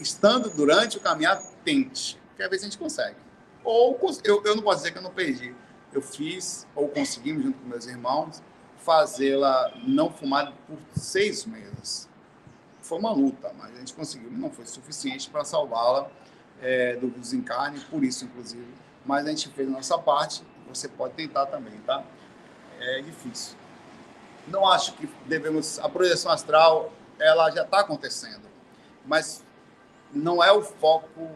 estando durante o caminhar, tente, que às vezes a gente consegue. Ou eu, eu não posso dizer que eu não perdi. Eu fiz, ou conseguimos, junto com meus irmãos, fazê-la não fumar por seis meses. Foi uma luta, mas a gente conseguiu. Não foi suficiente para salvá-la é, do desencarne, por isso, inclusive. Mas a gente fez a nossa parte, você pode tentar também, tá? É difícil. Não acho que devemos. A projeção astral ela já está acontecendo, mas não é o foco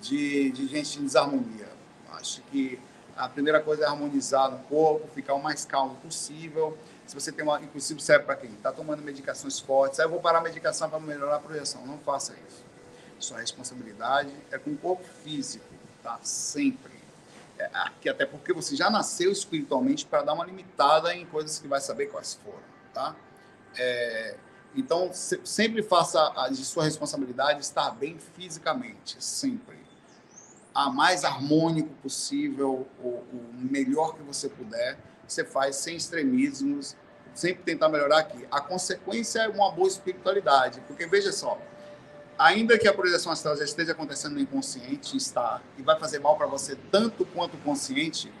de, de gente em desarmonia. Acho que a primeira coisa é harmonizar no corpo, ficar o mais calmo possível. Se você tem uma, inclusive serve para quem está tomando medicações fortes, aí eu vou parar a medicação para melhorar a projeção. Não faça isso. Sua responsabilidade é com o corpo físico, tá? Sempre. É, até porque você já nasceu espiritualmente para dar uma limitada em coisas que vai saber quais foram, tá? É, então, sempre faça de sua responsabilidade estar bem fisicamente, sempre. A mais harmônico possível, o, o melhor que você puder, você faz sem extremismos, sempre tentar melhorar aqui. A consequência é uma boa espiritualidade, porque veja só, ainda que a projeção astral já esteja acontecendo no inconsciente, está, e vai fazer mal para você tanto quanto consciente,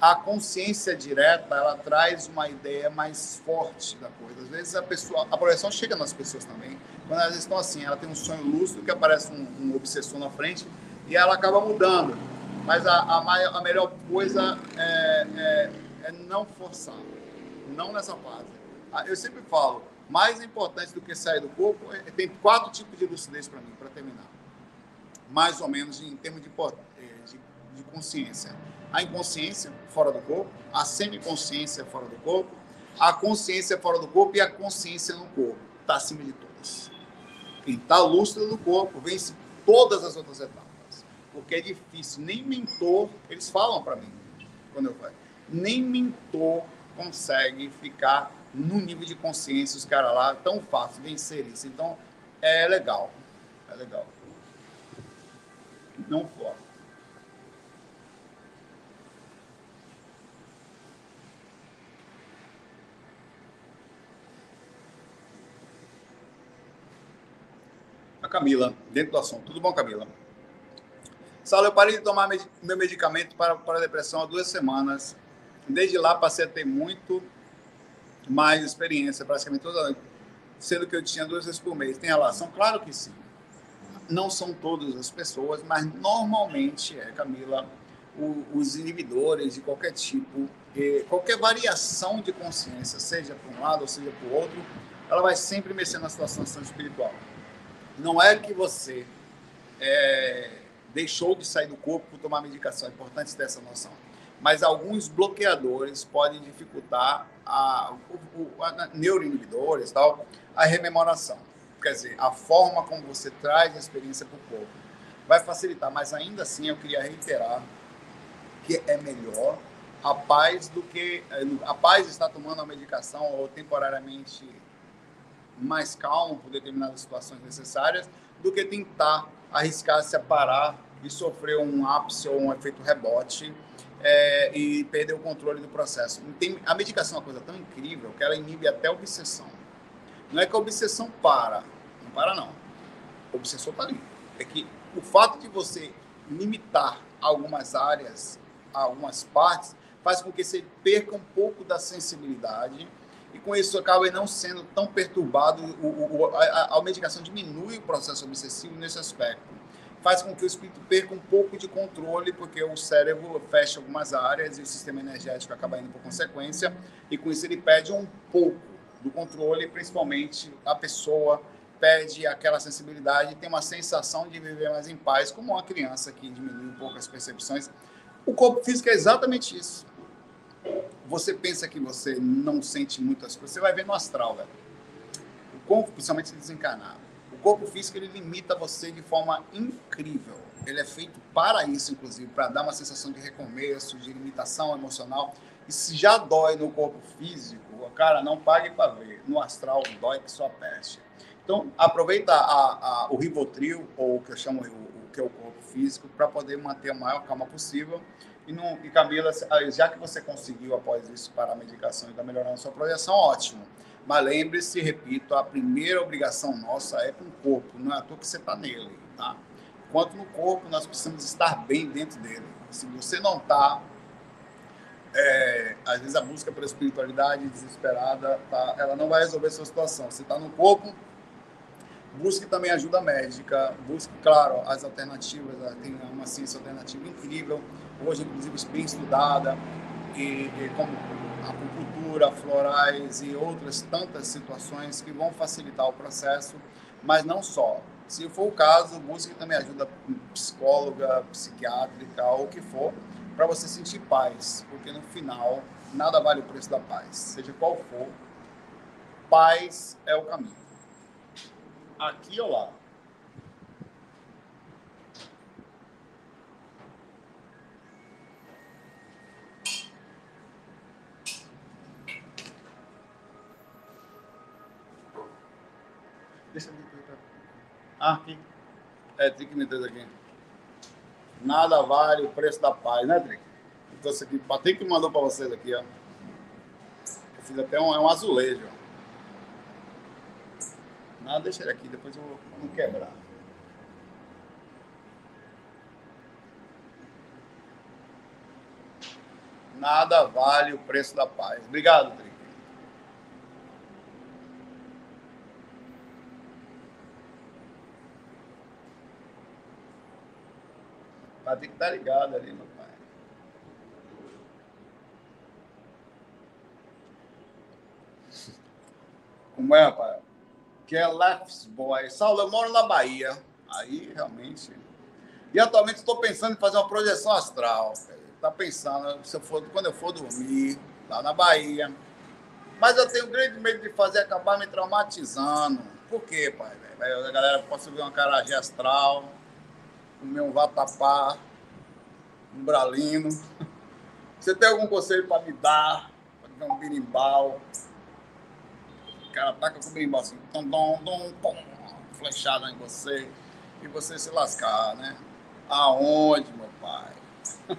a consciência direta ela traz uma ideia mais forte da coisa. Às vezes a pessoa, a projeção chega nas pessoas também. Quando elas estão assim, ela tem um sonho lúcido que aparece um, um obsessor na frente e ela acaba mudando. Mas a, a, a melhor coisa é, é, é, não forçar, não nessa fase. Ah, eu sempre falo, mais importante do que sair do corpo, é, tem quatro tipos de lucidez para mim, para terminar. Mais ou menos em termos de, eh, de, de consciência a inconsciência fora do corpo, a semiconsciência fora do corpo, a consciência fora do corpo e a consciência no corpo. Está acima de todas. Quem está lúcido no corpo vence todas as outras etapas. Porque é difícil. Nem mentor, eles falam para mim, quando eu falo, nem mentor consegue ficar no nível de consciência, os caras lá, tão fácil vencer isso. Então, é legal. É legal. Não foca. Camila, dentro do assunto. Tudo bom, Camila? Saulo, eu parei de tomar meu medicamento para, para a depressão há duas semanas. Desde lá passei a ter muito mais experiência, praticamente toda noite, sendo que eu tinha duas vezes por mês. Tem relação? Claro que sim. Não são todas as pessoas, mas normalmente é, Camila, o, os inibidores de qualquer tipo, qualquer variação de consciência, seja para um lado ou seja para o outro, ela vai sempre mexer na sua situação espiritual. Não é que você é, deixou de sair do corpo por tomar medicação, é importante ter essa noção. Mas alguns bloqueadores podem dificultar a, a, neuroinibidores, tal, a rememoração. Quer dizer, a forma como você traz a experiência para o corpo vai facilitar, mas ainda assim eu queria reiterar que é melhor a paz do que a paz está tomando a medicação ou temporariamente mais calmo por determinadas situações necessárias do que tentar arriscar-se a parar e sofrer um ápice ou um efeito rebote é, e perder o controle do processo. Tem, a medicação é uma coisa tão incrível que ela inibe até a obsessão. Não é que a obsessão para, não para não. O obsessor está ali. É que o fato de você limitar algumas áreas, algumas partes, faz com que você perca um pouco da sensibilidade e com isso acaba não sendo tão perturbado. O, o, a, a medicação diminui o processo obsessivo nesse aspecto. Faz com que o espírito perca um pouco de controle, porque o cérebro fecha algumas áreas e o sistema energético acaba indo por consequência, e com isso ele perde um pouco do controle, principalmente a pessoa perde aquela sensibilidade tem uma sensação de viver mais em paz, como uma criança que diminui um pouco as percepções. O corpo físico é exatamente isso você pensa que você não sente muitas coisas, você vai ver no astral, velho. O corpo, principalmente desencarnado, corpo físico ele limita você de forma incrível. Ele é feito para isso, inclusive, para dar uma sensação de recomeço, de limitação emocional. E se já dói no corpo físico, cara, não pague para ver. No astral, dói que só peste. Então, aproveita a, a, o Rivotril, ou o que eu chamo o, que é o corpo físico, para poder manter a maior calma possível e, não, e Camila, já que você conseguiu após isso parar a medicação e está melhorando a sua projeção, ótimo. Mas lembre-se, repito, a primeira obrigação nossa é com o corpo, não é à toa que você está nele, tá? Enquanto no corpo, nós precisamos estar bem dentro dele. Se você não está, é, às vezes a busca pela espiritualidade desesperada, tá, ela não vai resolver a sua situação. Você está no corpo, busque também ajuda médica, busque, claro, as alternativas, tem uma ciência alternativa incrível, hoje inclusive bem estudada, e, e como acupuntura, florais e outras tantas situações que vão facilitar o processo, mas não só. Se for o caso, busque também ajuda psicóloga, psiquiátrica, ou o que for, para você sentir paz, porque no final nada vale o preço da paz, seja qual for, paz é o caminho aqui ou lá? Deixa eu ver. Ah, aqui. É, diz aqui. Nada vale o preço da paz, né, Trick? Então, esse aqui, Patrick mandou para vocês aqui, ó. Eu fiz até um, é um azulejo, ó. Ah, deixa ele aqui, depois eu vou quebrar. Nada vale o preço da paz. Obrigado, Trick. Vai ter que estar ligado ali, meu pai. Como é, pai? que é Lefts Boy. Saulo, eu moro na Bahia. Aí, realmente. E atualmente estou pensando em fazer uma projeção astral. Tá pensando, se eu for, quando eu for dormir, lá na Bahia. Mas eu tenho grande medo de fazer acabar me traumatizando. Por quê, pai? A galera pode subir uma carajé astral, comer um vatapá, um bralino. Você tem algum conselho para me dar? Para dar um birimbau? O cara ataca com o berimbau assim, tom, pom, flechada em você, e você se lascar, né? Aonde, meu pai?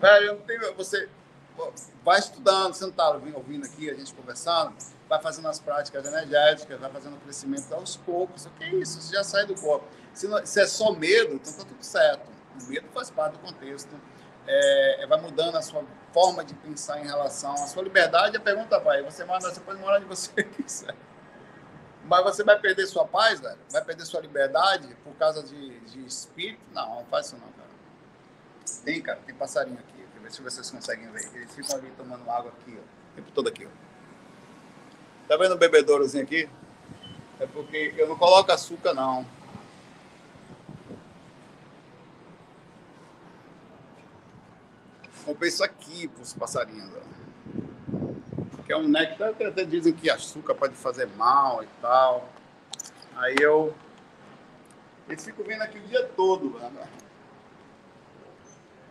Velho, eu não tenho. Você vai estudando, você não está ouvindo aqui, a gente conversando. Vai fazendo as práticas energéticas, vai fazendo o crescimento aos poucos. O que é isso? Você já sai do corpo. Se, não, se é só medo, então tá tudo certo. O medo faz parte do contexto. É, vai mudando a sua forma de pensar em relação à sua liberdade. A pergunta vai: você manda, você pode morar onde você quiser. Mas você vai perder sua paz, velho? Vai perder sua liberdade por causa de, de espírito? Não, não faz isso não, cara. Tem, cara, tem passarinho aqui. Deixa eu ver se vocês conseguem ver. Eles ficam ali tomando água aqui, ó. O tempo todo aqui, ó. Tá vendo o bebedourozinho aqui? É porque eu não coloco açúcar, não. Comprei isso aqui para os passarinhos. Ó. Que é um néctar até dizem que açúcar pode fazer mal e tal. Aí eu. Eles ficam vendo aqui o dia todo, mano.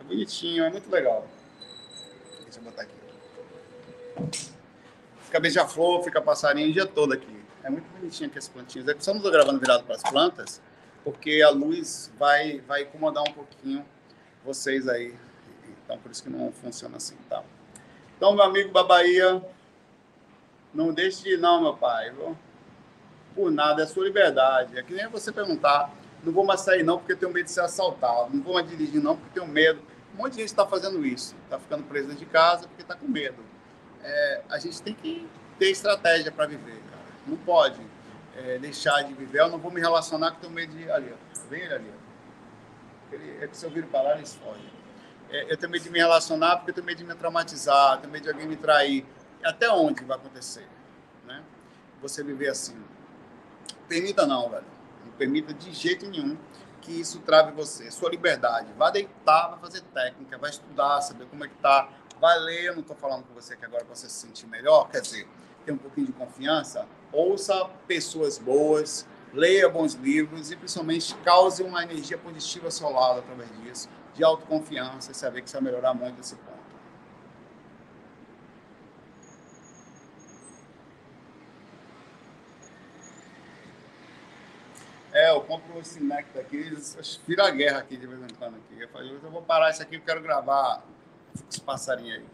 É bonitinho, é muito legal. Deixa eu botar aqui. Fica beija-flor, fica passarinho o dia todo aqui. É muito bonitinho aqui as plantinhas. É que estou gravando virado para as plantas, porque a luz vai, vai incomodar um pouquinho vocês aí. Então, por isso que não funciona assim, tá? Então, meu amigo da Bahia, não deixe de ir não, meu pai. Viu? Por nada, é sua liberdade. É que nem você perguntar, não vou mais sair não porque tenho medo de ser assaltado. Não vou mais dirigir não porque tenho medo. Um monte de gente está fazendo isso. Está ficando preso dentro de casa porque está com medo é, a gente tem que ter estratégia para viver, cara. Não pode é, deixar de viver. Eu não vou me relacionar com o medo de ali, ó. Vem ele ali. Ele, é que se eu vir para lá, eles fogem. É, eu tenho medo de me relacionar porque eu tenho medo de me traumatizar, tenho medo de alguém me trair. Até onde vai acontecer? Né? Você viver assim. Permita não, velho. Não permita de jeito nenhum que isso trave você. Sua liberdade. Vá deitar, vai fazer técnica, vai estudar, saber como é que tá vai ler, eu não estou falando com você que agora você se sentir melhor, quer dizer, tem um pouquinho de confiança, ouça pessoas boas, leia bons livros e principalmente cause uma energia positiva ao seu lado através disso, de autoconfiança, e saber que você vai melhorar muito esse ponto. É, eu compro esse néctar aqui, vira a guerra aqui de vez em quando. Aqui. Eu falei, eu vou parar isso aqui, eu quero gravar esse passarinho aí.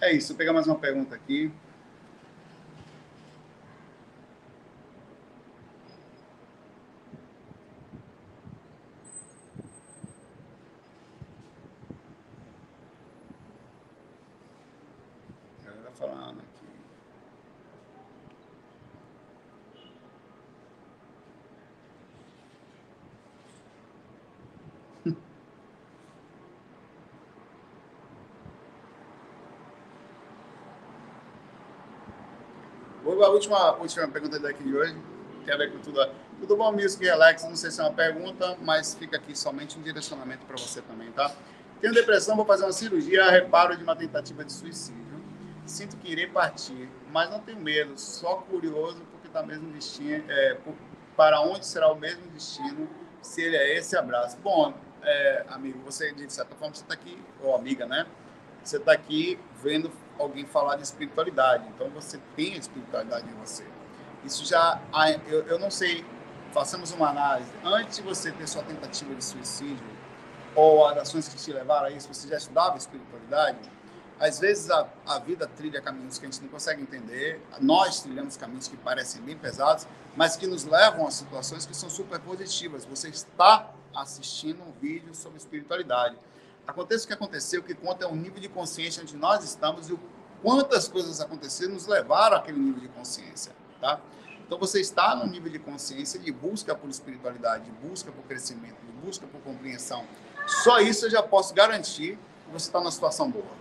É isso, vou pegar mais uma pergunta aqui. A última, última pergunta daqui de hoje tem a ver com tudo. Tudo bom, Music Relax? Não sei se é uma pergunta, mas fica aqui somente um direcionamento para você também, tá? Tenho depressão, vou fazer uma cirurgia, reparo de uma tentativa de suicídio. Sinto que irei partir, mas não tenho medo, só curioso porque está mesmo destino, é, para onde será o mesmo destino se ele é esse abraço. Bom, é, amigo, você de certa forma você está aqui, ou amiga, né? Você está aqui vendo alguém falar de espiritualidade. Então você tem a espiritualidade em você. Isso já, eu, eu não sei, façamos uma análise. Antes de você ter sua tentativa de suicídio ou as ações que te levaram a isso, você já estudava espiritualidade? Às vezes a, a vida trilha caminhos que a gente não consegue entender. Nós trilhamos caminhos que parecem bem pesados, mas que nos levam a situações que são super positivas. Você está assistindo um vídeo sobre espiritualidade. Aconteça o que aconteceu, o que conta é o nível de consciência onde nós estamos e o quantas coisas aconteceram nos levaram àquele nível de consciência, tá? Então você está no nível de consciência de busca por espiritualidade, de busca por crescimento, de busca por compreensão. Só isso eu já posso garantir que você está numa situação boa.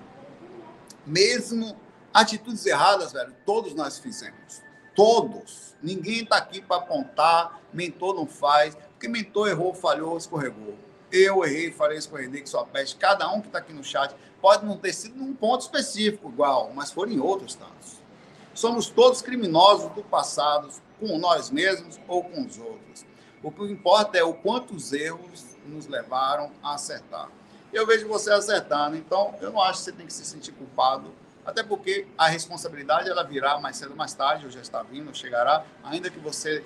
Mesmo atitudes erradas, velho, todos nós fizemos. Todos. Ninguém está aqui para apontar, mentor não faz, porque mentor errou, falhou, escorregou. Eu errei, falei, escorreguei que sua peste. Cada um que está aqui no chat pode não ter sido num ponto específico igual, mas foram em outros tantos. Somos todos criminosos do passado, com nós mesmos ou com os outros. O que importa é o quantos erros nos levaram a acertar. Eu vejo você acertando, então eu não acho que você tem que se sentir culpado, até porque a responsabilidade ela virá mais cedo ou mais tarde, ou já está vindo, chegará, ainda que você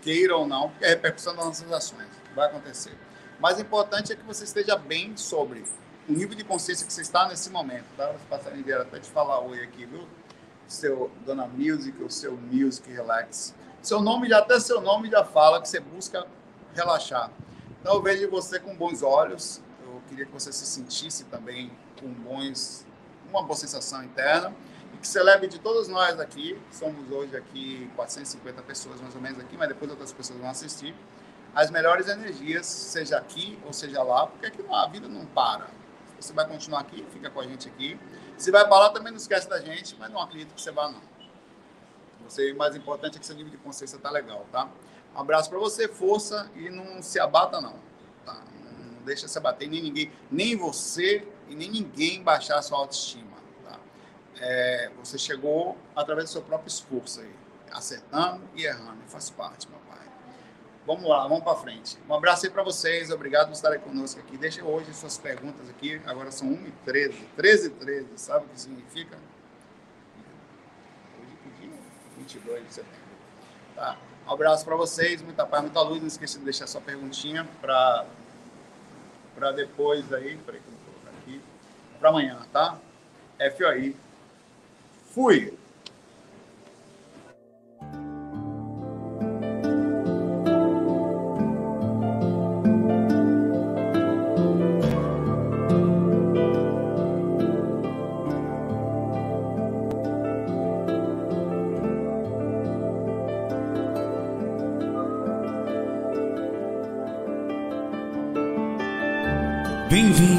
queira ou não, porque é a repercussão das nossas ações. Vai acontecer. Mas o importante é que você esteja bem sobre o nível de consciência que você está nesse momento, tá? Os passarinhos vieram até te falar oi aqui, viu? Seu Dona Music, o seu Music Relax. Seu nome, já até seu nome já fala que você busca relaxar. Então eu vejo você com bons olhos. Eu queria que você se sentisse também com bons, uma boa sensação interna e que celebre de todos nós aqui. Somos hoje aqui 450 pessoas mais ou menos aqui, mas depois outras pessoas vão assistir. As melhores energias, seja aqui ou seja lá, porque aqui a vida não para você vai continuar aqui, fica com a gente aqui. Se vai para lá, também não esquece da gente, mas não acredito que você vá, não. Você, o mais importante é que seu nível de consciência tá legal, tá? Um abraço para você, força e não se abata, não. Tá? Não deixa se abater, nem ninguém, nem você e nem ninguém baixar a sua autoestima, tá? É, você chegou através do seu próprio esforço aí, acertando e errando, faz parte, meu Vamos lá, vamos para frente. Um abraço aí para vocês, obrigado por estarem conosco aqui. Deixa hoje suas perguntas aqui, agora são 1 e 13, 13 e 13, sabe o que significa? Hoje que dia? 22 de setembro. Tá. Um abraço para vocês, muita paz, muita luz. Não esqueça de deixar sua perguntinha para para depois aí, peraí que eu vou colocar aqui, para amanhã, tá? FOI. Fui!